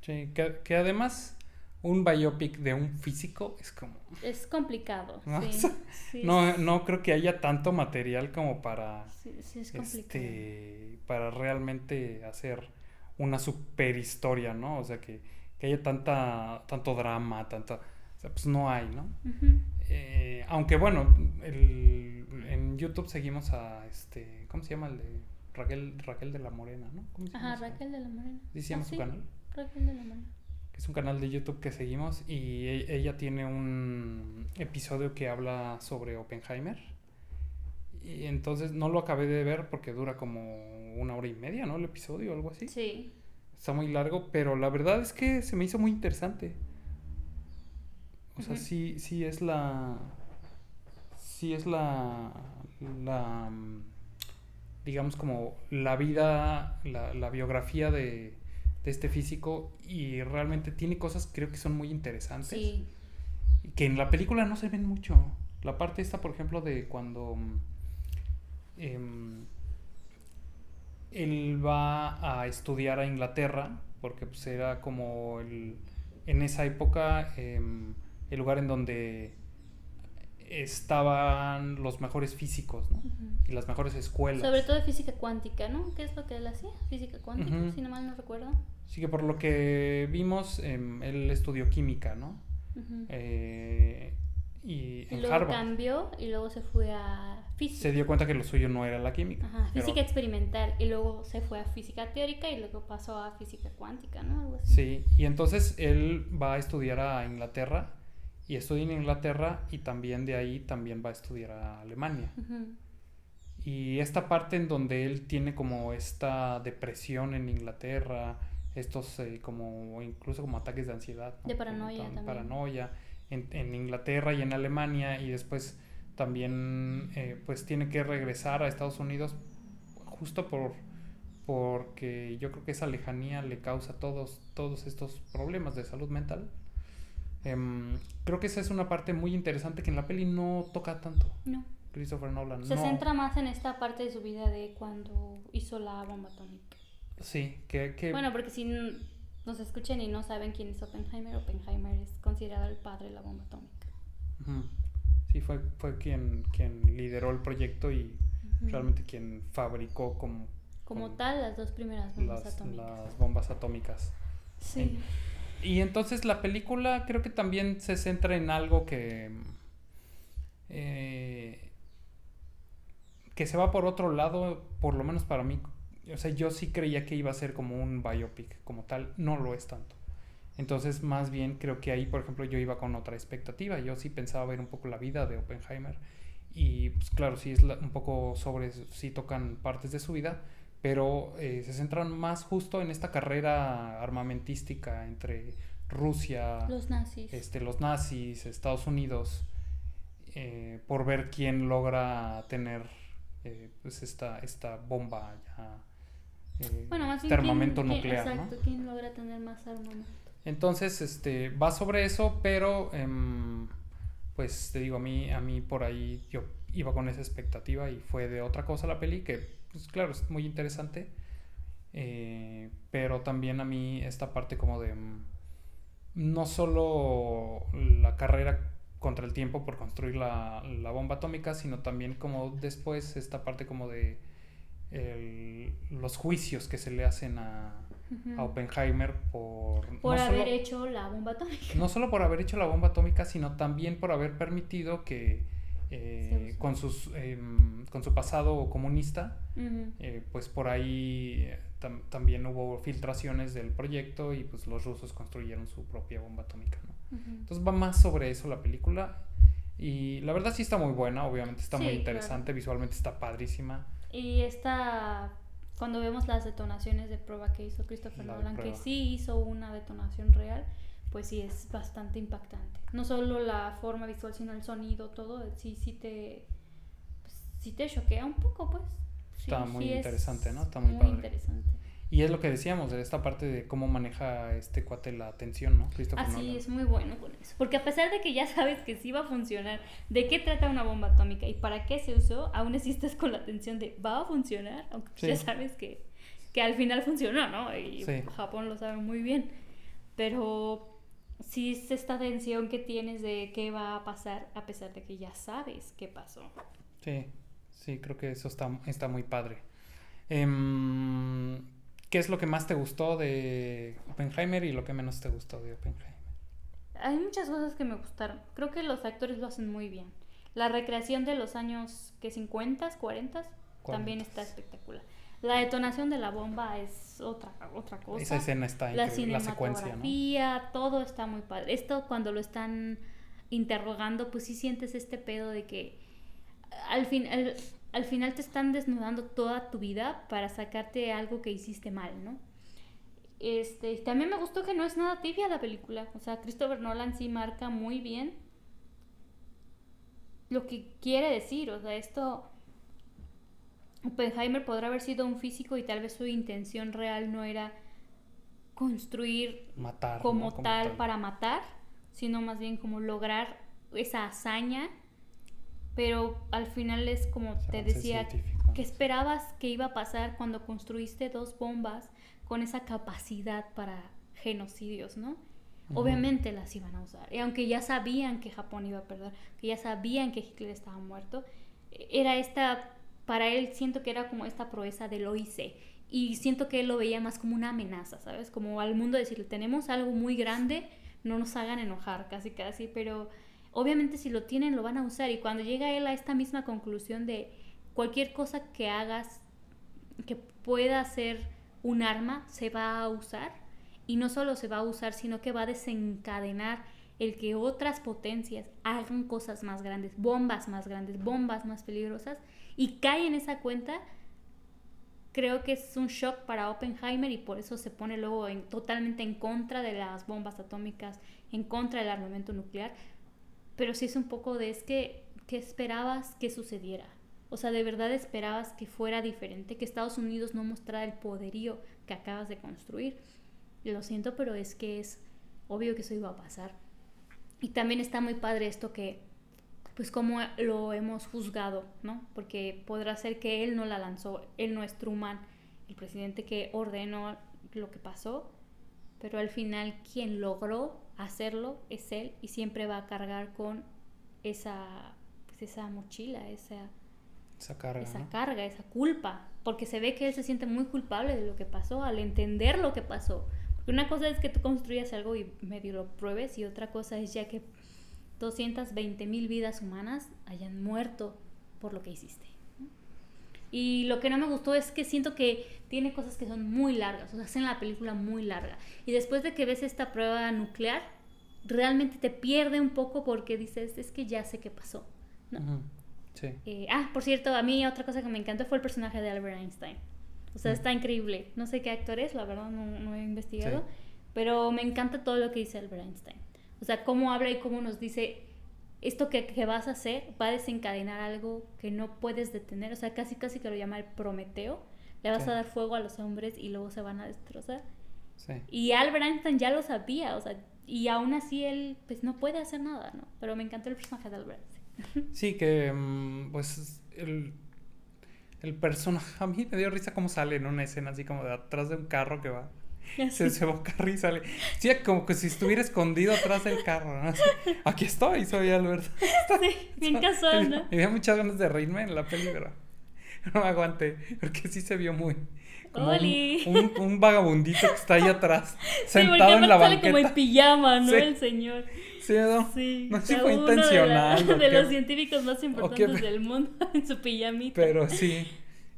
Sí, que, que además un biopic de un físico es como... Es complicado. ¿no? sí, O sea, sí, no, no creo que haya tanto material como para... sí, sí es este, para realmente hacer una super historia, ¿no? O sea, que, que haya tanta, tanto drama, tanta... O sea, pues no hay, ¿no? Eh, aunque bueno, el- en YouTube seguimos a este, ¿cómo se llama el de Raquel, Raquel de la Morena, ¿no? ¿Cómo se llama Ajá, Raquel de la Morena. ¿Sí se llama Ah, su sí, canal? La. Que es un canal de YouTube que seguimos y e- ella tiene un episodio que habla sobre Oppenheimer. Y entonces no lo acabé de ver porque dura como una hora y media, ¿no? El episodio o algo así. Sí. Está muy largo, pero la verdad es que se me hizo muy interesante. O sea, sí, sí es la. sí es la, la mm, digamos como la vida, la, la biografía de, de este físico y realmente tiene cosas creo que son muy interesantes. Sí. Que en la película no se ven mucho. La parte esta, por ejemplo, de cuando em, él va a estudiar a Inglaterra, porque pues era como el, en esa época em, el lugar en donde estaban los mejores físicos, ¿no? Y las mejores escuelas. Sobre todo de física cuántica, ¿no? ¿Qué es lo que él hacía? Física cuántica, si no mal no recuerdo. Así que por lo que vimos, em, él estudió química, ¿no? Ujú. Eh, y y en luego Harvard. cambió y luego se fue a física. Se dio cuenta que lo suyo no era la química. Ajá, pero- física experimental y luego se fue a física teórica y luego pasó a física cuántica, ¿no? Algo así. Sí, y entonces él va a estudiar a Inglaterra y estudia en Inglaterra y también de ahí también va a estudiar a Alemania. Y esta parte en donde él tiene como esta depresión en Inglaterra, estos eh, como incluso como ataques de ansiedad, ¿no? De paranoia Como también. paranoia en, en Inglaterra y en Alemania y después también eh, pues tiene que regresar a Estados Unidos justo por porque yo creo que esa lejanía le causa todos todos estos problemas de salud mental. Em, creo que esa es una parte muy interesante que en la peli no toca tanto. No. Christopher Nolan. Se no. centra más en esta parte de su vida de cuando hizo la bomba atómica. Sí, que, que Bueno, porque si nos escuchan y no saben quién es Oppenheimer, Oppenheimer es considerado el padre de la bomba atómica. Sí, fue, fue quien, quien lideró el proyecto y realmente quien fabricó como, Como tal, las dos primeras bombas las, atómicas. las bombas atómicas. Sí. Y entonces la película creo que también se centra en algo que... eh, que se va por otro lado, por lo menos para mí. O sea, yo sí creía que iba a ser como un biopic como tal, no lo es tanto. Entonces, más bien creo que ahí, por ejemplo, yo iba con otra expectativa. Yo sí pensaba ver un poco la vida de Oppenheimer. Y pues claro, sí es la- un poco sobre, sí tocan partes de su vida, pero eh, se centran más justo en esta carrera armamentística entre Rusia, Los nazis. este, los nazis, Estados Unidos, eh, por ver quién logra tener eh, pues esta, esta bomba ya, bueno, más bien este armamento quién- quién- nuclear, ¿no? Exacto, ¿quién logra tener más armamento? Entonces, este, va sobre eso, pero em, pues te digo, a mí, a mí por ahí yo iba con esa expectativa y fue de otra cosa la peli, que pues claro, es muy interesante, eh, pero también a mí esta parte como de mm, no solo la carrera contra el tiempo por construir la, la bomba atómica, sino también como después esta parte como de el- los juicios que se le hacen a, a Oppenheimer por, Por no, haber solo, hecho la bomba atómica. no solo por haber hecho la bomba atómica, sino también por haber permitido que eh, con, sus, em, con su pasado comunista, eh, pues por ahí eh, tam- también hubo filtraciones del proyecto y pues los rusos construyeron su propia bomba atómica. Entonces va más sobre eso la película y la verdad sí está muy buena, obviamente está muy interesante, visualmente está padrísima. Y esta, cuando vemos las detonaciones de prueba que hizo Christopher La Nolan, que sí hizo una detonación real, pues sí es bastante impactante. No solo la forma visual, sino el sonido, todo, sí, sí te, pues, sí te choquea un poco, pues. Sí, Está muy sí es interesante, ¿no? Está muy muy padre. interesante. Y es lo que decíamos de esta parte de cómo maneja este cuate la atención, ¿no? Christopher Así Nolan. es muy bueno con eso. Porque a pesar de que ya sabes que sí va a funcionar, de qué trata una bomba atómica y para qué se usó, aún así estás con la atención de va a funcionar, aunque Sí. ya sabes que, que al final funcionó, ¿no? Y Sí. Japón lo sabe muy bien. Pero sí es esta tensión que tienes de qué va a pasar a pesar de que ya sabes qué pasó. Sí, sí, creo que eso está, está muy padre. Em, ¿Qué es lo que más te gustó de Oppenheimer y lo que menos te gustó de Oppenheimer? Hay muchas cosas que me gustaron. Creo que los actores lo hacen muy bien. La recreación de los años que 50, 40 también está espectacular. La detonación de la bomba es otra otra cosa. Esa escena está la increíble, la secuencia, ¿no? cinematografía, todo está muy padre. Esto cuando lo están interrogando, pues sí sientes este pedo de que al fin al, al final te están desnudando toda tu vida para sacarte algo que hiciste mal, ¿no? Este, también me gustó que no es nada tibia la película. O sea, Christopher Nolan sí marca muy bien lo que quiere decir. O sea, esto. Oppenheimer podrá haber sido un físico y tal vez su intención real no era construir Matar. como, ¿no? Como tal, para matar, sino más bien como lograr esa hazaña. Pero al final es como te decía. ¿qué esperabas que iba a pasar cuando construiste dos bombas con esa capacidad para genocidios, ¿no? Obviamente las iban a usar. Y aunque ya sabían que Japón iba a perder, que ya sabían que Hitler estaba muerto, era esta, para él siento que era como esta proeza de lo hice. Y siento que él lo veía más como una amenaza, ¿sabes? Como al mundo decirle, tenemos algo muy grande, no nos hagan enojar, casi casi, pero obviamente si lo tienen lo van a usar. Y cuando llega él a esta misma conclusión de cualquier cosa que hagas que pueda ser un arma, se va a usar. Y no solo se va a usar, sino que va a desencadenar el que otras potencias hagan cosas más grandes, bombas más grandes, bombas más peligrosas, y cae en esa cuenta, creo que es un shock para Oppenheimer y por eso se pone luego en- totalmente en contra de las bombas atómicas, en contra del armamento nuclear. Pero sí es un poco de es que, ¿qué esperabas que sucediera? O sea, ¿de verdad esperabas que fuera diferente? Que Estados Unidos no mostrara el poderío que acabas de construir. Lo siento, pero es que es obvio que eso iba a pasar. Y también está muy padre esto que, pues como lo hemos juzgado, ¿no? Porque podrá ser que él no la lanzó, él no es Truman, el presidente que ordenó lo que pasó, pero al final quien logró hacerlo es él y siempre va a cargar con esa, pues esa mochila, esa, Esa carga. esa ¿no? carga, esa culpa, porque se ve que él se siente muy culpable de lo que pasó al entender lo que pasó. Porque una cosa es que tú construyas algo y medio lo pruebes y otra cosa es ya que 220 mil vidas humanas hayan muerto por lo que hiciste. Y lo que no me gustó es que siento que tiene cosas que son muy largas, o sea, hacen la película muy larga. Y después de que ves esta prueba nuclear, realmente te pierde un poco porque dices, es que ya sé qué pasó. ¿no? Sí. Eh, ah, por cierto, a mí otra cosa que me encantó fue el personaje de Albert Einstein. O sea, Mm. está increíble. No sé qué actor es, la verdad no, no he investigado. Sí. Pero me encanta todo lo que dice Albert Einstein. O sea, cómo habla y cómo nos dice, esto que, que vas a hacer va a desencadenar algo que no puedes detener. O sea, casi casi que lo llama el Prometeo. Le vas Sí. a dar fuego a los hombres y luego se van a destrozar. Sí. Y Albert Einstein ya lo sabía, o sea, y aún así él pues no puede hacer nada, ¿no? Pero me encantó el personaje de Albert Einstein. Sí, que mm, pues el, el personaje, a mí me dio risa cómo sale en una escena así como de atrás de un carro que va. Se, se y sale. Sí, como que si estuviera escondido atrás del carro. ¿no? Así, Aquí estoy, soy Alberto. Sí, bien casual, ¿no? Me dio muchas ganas de reírme en la pero no me aguanté. Porque sí se vio muy. Como un, un, un vagabundito que está ahí atrás, Sí, sentado en la sale como en banqueta. pijama, ¿no? Sí. El señor. Sí, ¿no? Sí. No sé si fue uno de la- intencional. De, los científicos más importantes qué- del mundo en su pijamita. Pero sí.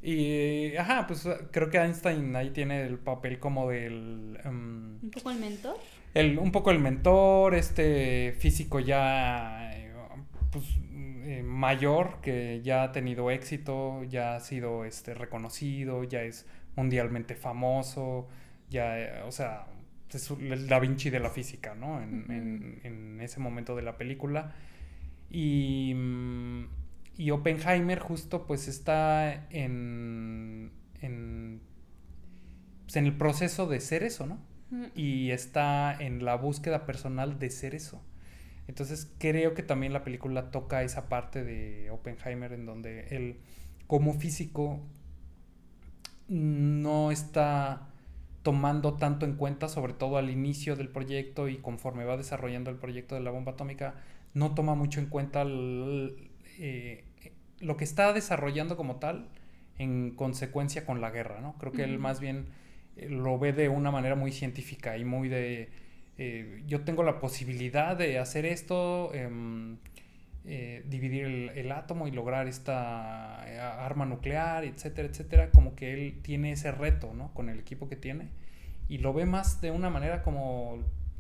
Y, ajá, pues creo que Einstein ahí tiene el papel como del... em, Un poco el mentor. el, un poco el mentor, este físico ya eh, pues, eh, mayor, que ya ha tenido éxito, ya ha sido este, reconocido, ya es mundialmente famoso, ya, eh, o sea, es el Da Vinci de la física, ¿no? En, en ese momento de la película. Y, mm, y Oppenheimer justo pues está en, en, pues, en el proceso de ser eso, ¿no? Mm. y está en la búsqueda personal de ser eso. Entonces creo que también la película toca esa parte de Oppenheimer en donde él como físico no está tomando tanto en cuenta, sobre todo al inicio del proyecto y conforme va desarrollando el proyecto de la bomba atómica, no toma mucho en cuenta el- eh, lo que está desarrollando como tal en consecuencia con la guerra, ¿no? Creo que él más bien eh, lo ve de una manera muy científica y muy de eh, yo tengo la posibilidad de hacer esto, em, eh, dividir el, el átomo y lograr esta arma nuclear, etcétera, etcétera, como que él tiene ese reto, ¿no? Con el equipo que tiene y lo ve más de una manera como,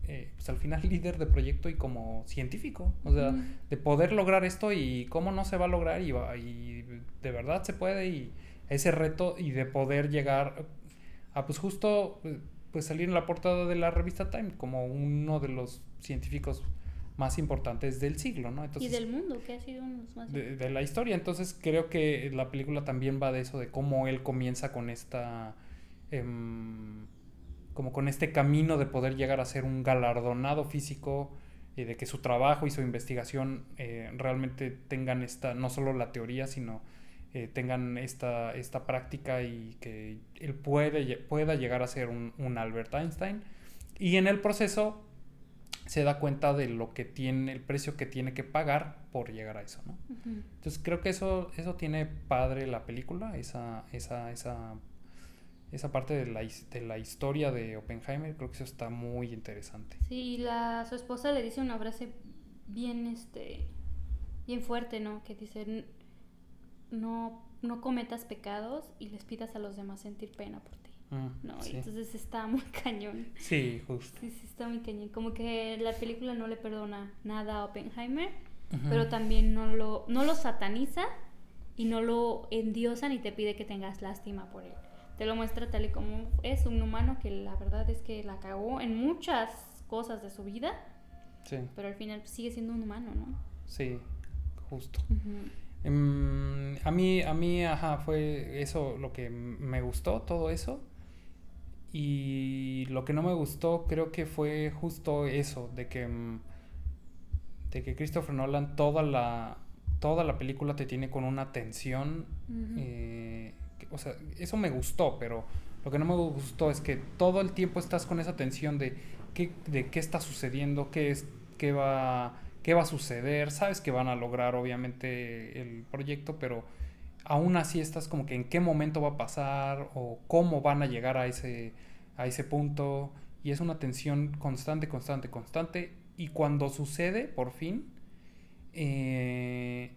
eh, pues al final líder de proyecto y como científico, o sea, de poder lograr esto y cómo no se va a lograr y, y de verdad se puede y ese reto y de poder llegar a pues justo pues salir en la portada de la revista Time como uno de los científicos más importantes del siglo, ¿no? y del mundo, que ha sido uno de los más de, de, la historia. Entonces creo que la película también va de eso, de cómo él comienza con esta... Em, como con este camino de poder llegar a ser un galardonado físico y de que su trabajo y su investigación eh, realmente tengan esta, no solo la teoría, sino eh, tengan esta, esta práctica y que él puede, pueda llegar a ser un, un, Albert Einstein. Y en el proceso se da cuenta de lo que tiene, el precio que tiene que pagar por llegar a eso, ¿no? Entonces creo que eso, eso tiene padre la película, esa, esa, esa esa parte de la, de la historia de Oppenheimer, creo que eso está muy interesante. Sí, la, su esposa le dice una frase bien, este, bien fuerte, ¿no? Que dice, no, no cometas pecados y les pidas a los demás sentir pena por ti. Mm, no, entonces está muy cañón. Sí, justo. Sí, sí, está muy cañón. Como que la película no le perdona nada a Oppenheimer, pero también no lo, no lo sataniza y no lo endiosa ni te pide que tengas lástima por él te lo muestra tal y como es un humano que la verdad es que la cagó en muchas cosas de su vida. Sí. Pero al final sigue siendo un humano, ¿no? Sí, justo. Em, a mí, a mí, ajá, fue eso lo que me gustó, todo eso. Y lo que no me gustó creo que fue justo eso, de que, mm, de que Christopher Nolan toda la, toda la película te tiene con una tensión o sea, eso me gustó, pero lo que no me gustó es que todo el tiempo estás con esa tensión de qué, de qué está sucediendo, qué, es, qué, va, qué va a suceder. Sabes que van a lograr, obviamente, el proyecto, pero aún así estás como que en qué momento va a pasar o cómo van a llegar a ese, a ese punto. Y es una tensión constante, constante, constante. Y cuando sucede, por fin, eh,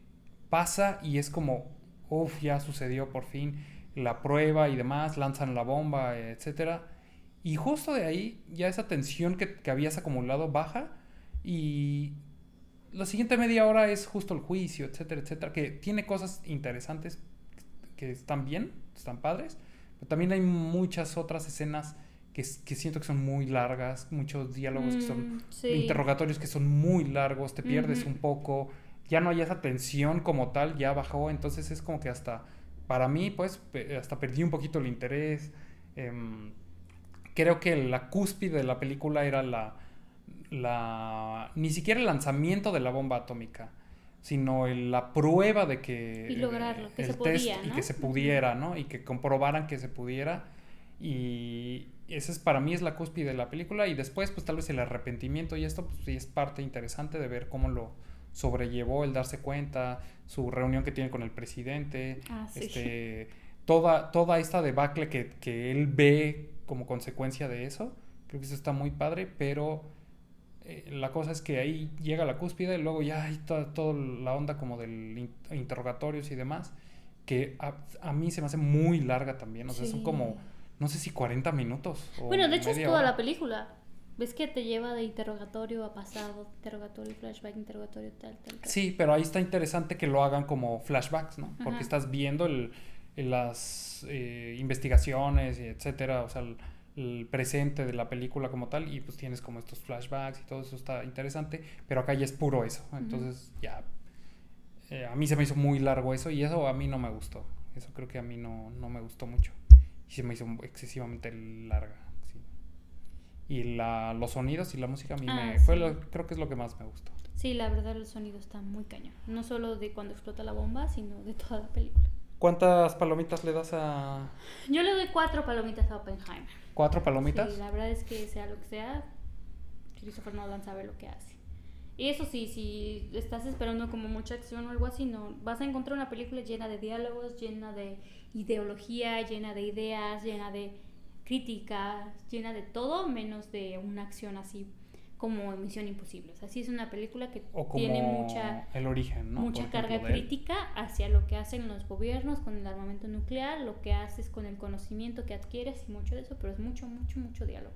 pasa y es como, uff, ya sucedió por fin la prueba y demás, lanzan la bomba, etcétera. Y justo de ahí ya esa tensión que, que habías acumulado baja y la siguiente media hora es justo el juicio, etcétera, etcétera, que tiene cosas interesantes que están bien, están padres, pero también hay muchas otras escenas que, que siento que son muy largas, muchos diálogos que son mm, interrogatorios que son muy largos, te pierdes un poco, ya no hay esa tensión como tal, ya bajó, entonces es como que hasta para mí, pues, hasta perdí un poquito el interés. Em, creo que la cúspide de la película era la, la... Ni siquiera el lanzamiento de la bomba atómica, sino la prueba de que... Y lograrlo, que el se test Y que se pudiera, ¿no? Y que comprobaran que se pudiera. Y esa es para mí es la cúspide de la película. Y después, pues tal vez el arrepentimiento y esto, pues sí es parte interesante de ver cómo lo sobrellevó el darse cuenta, su reunión que tiene con el presidente, ah, este, toda, toda esta debacle que, que, él ve como consecuencia de eso. Creo que eso está muy padre, pero eh, la cosa es que ahí llega la cúspide, y luego ya hay toda, la onda como del interrogatorios y demás, que a, mí se me hace muy larga también, o sea, son como, no sé si 40 minutos. bueno, de hecho es toda la película. ¿Ves que te lleva de interrogatorio a pasado, interrogatorio, flashback, interrogatorio, tal, tal, tal? Sí, pero ahí está interesante que lo hagan como flashbacks, ¿no? Porque estás viendo el, las eh, investigaciones, etcétera, o sea, el, presente de la película como tal, y pues tienes como estos flashbacks y todo eso está interesante, pero acá ya es puro eso, entonces ya. Eh, a mí se me hizo muy largo eso y eso a mí no me gustó. Eso creo que a mí no, no me gustó mucho. Y se me hizo excesivamente larga y la, los sonidos y la música a mí me ah, fue lo, creo que es lo que más me gustó. Sí, la verdad el sonido está muy cañón. No solo de cuando explota la bomba, sino de toda la película. ¿Cuántas palomitas le das a...? Yo le doy cuatro palomitas a Oppenheimer. ¿Cuatro palomitas? Sí, la verdad es que sea lo que sea, Christopher Nolan sabe lo que hace. Y eso sí, si estás esperando como mucha acción o algo así, no, vas a encontrar una película llena de diálogos, llena de ideología, llena de ideas, llena de crítica, llena de todo menos de una acción así como Misión Imposible. O sea, sí es una película que tiene mucha, el origen, mucha carga crítica hacia lo que hacen los gobiernos con el armamento nuclear, lo que haces con el conocimiento que adquieres y mucho de eso, pero es mucho, mucho, mucho diálogo.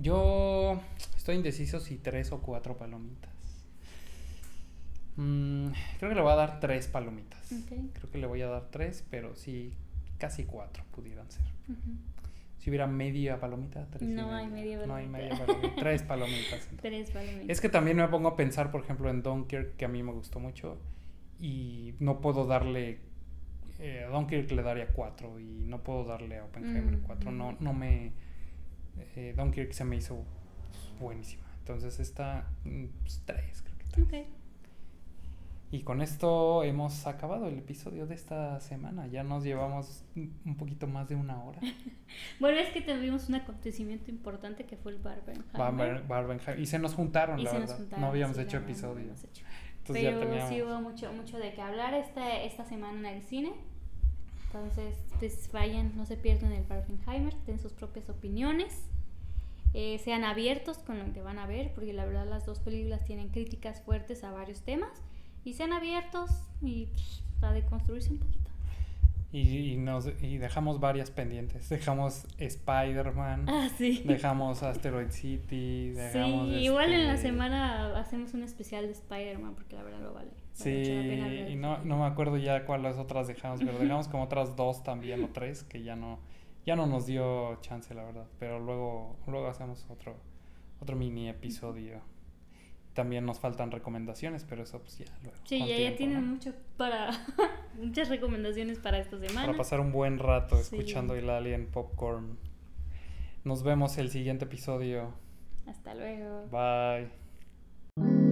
Yo estoy indeciso si tres o cuatro palomitas. Mm, creo que le voy a dar tres palomitas. Creo que le voy a dar tres, pero sí, casi cuatro pudieran ser. Si hubiera media palomita, tres. No hay media No hay palomita. media palomita. Tres palomitas. Tres palomitas. Es que también me pongo a pensar, por ejemplo, en Dunkirk, que a mí me gustó mucho. Y no puedo darle. eh, a Dunkirk le daría cuatro. Y no puedo darle a Oppenheimer Mm, cuatro. No, mm. no me. eh, Dunkirk se me hizo buenísima. Entonces esta. mm, pues, tres, creo que tres. Ok. Y con esto hemos acabado el episodio de esta semana. Ya nos llevamos un poquito más de una hora. Bueno, es que tuvimos un acontecimiento importante que fue el Barbenheimer. Barben- Barbenheimer. Y se nos juntaron, Y la verdad. juntaron, no habíamos sí, hecho episodio. habíamos hecho. Entonces ya Pero teníamos. sí hubo mucho, mucho de qué hablar esta, esta semana en el cine. Entonces, pues vayan, no se pierdan el Barbenheimer, den sus propias opiniones. Eh, sean abiertos con lo que van a ver, porque la verdad las dos películas tienen críticas fuertes a varios temas. Y sean abiertos y pues, a deconstruirse un poquito. Y, y nos, y dejamos varias pendientes. Dejamos Spider-Man. Ah, sí. Dejamos Asteroid City. Dejamos sí, igual en la este- semana hacemos un especial de Spider-Man, porque la verdad lo vale. vale Sí, la pena y no, no me acuerdo ya cuáles otras dejamos, pero dejamos como otras dos también o tres que ya no, ya no nos dio chance, la verdad. Pero luego, luego hacemos otro, otro mini episodio. También nos faltan recomendaciones, pero eso pues ya luego. Sí, ya, ya tiempo, tienen ¿no? mucho para muchas recomendaciones para esta semana. Para pasar un buen rato Sí. escuchando el Alien Popcorn. Nos vemos el siguiente episodio. Hasta luego. Bye.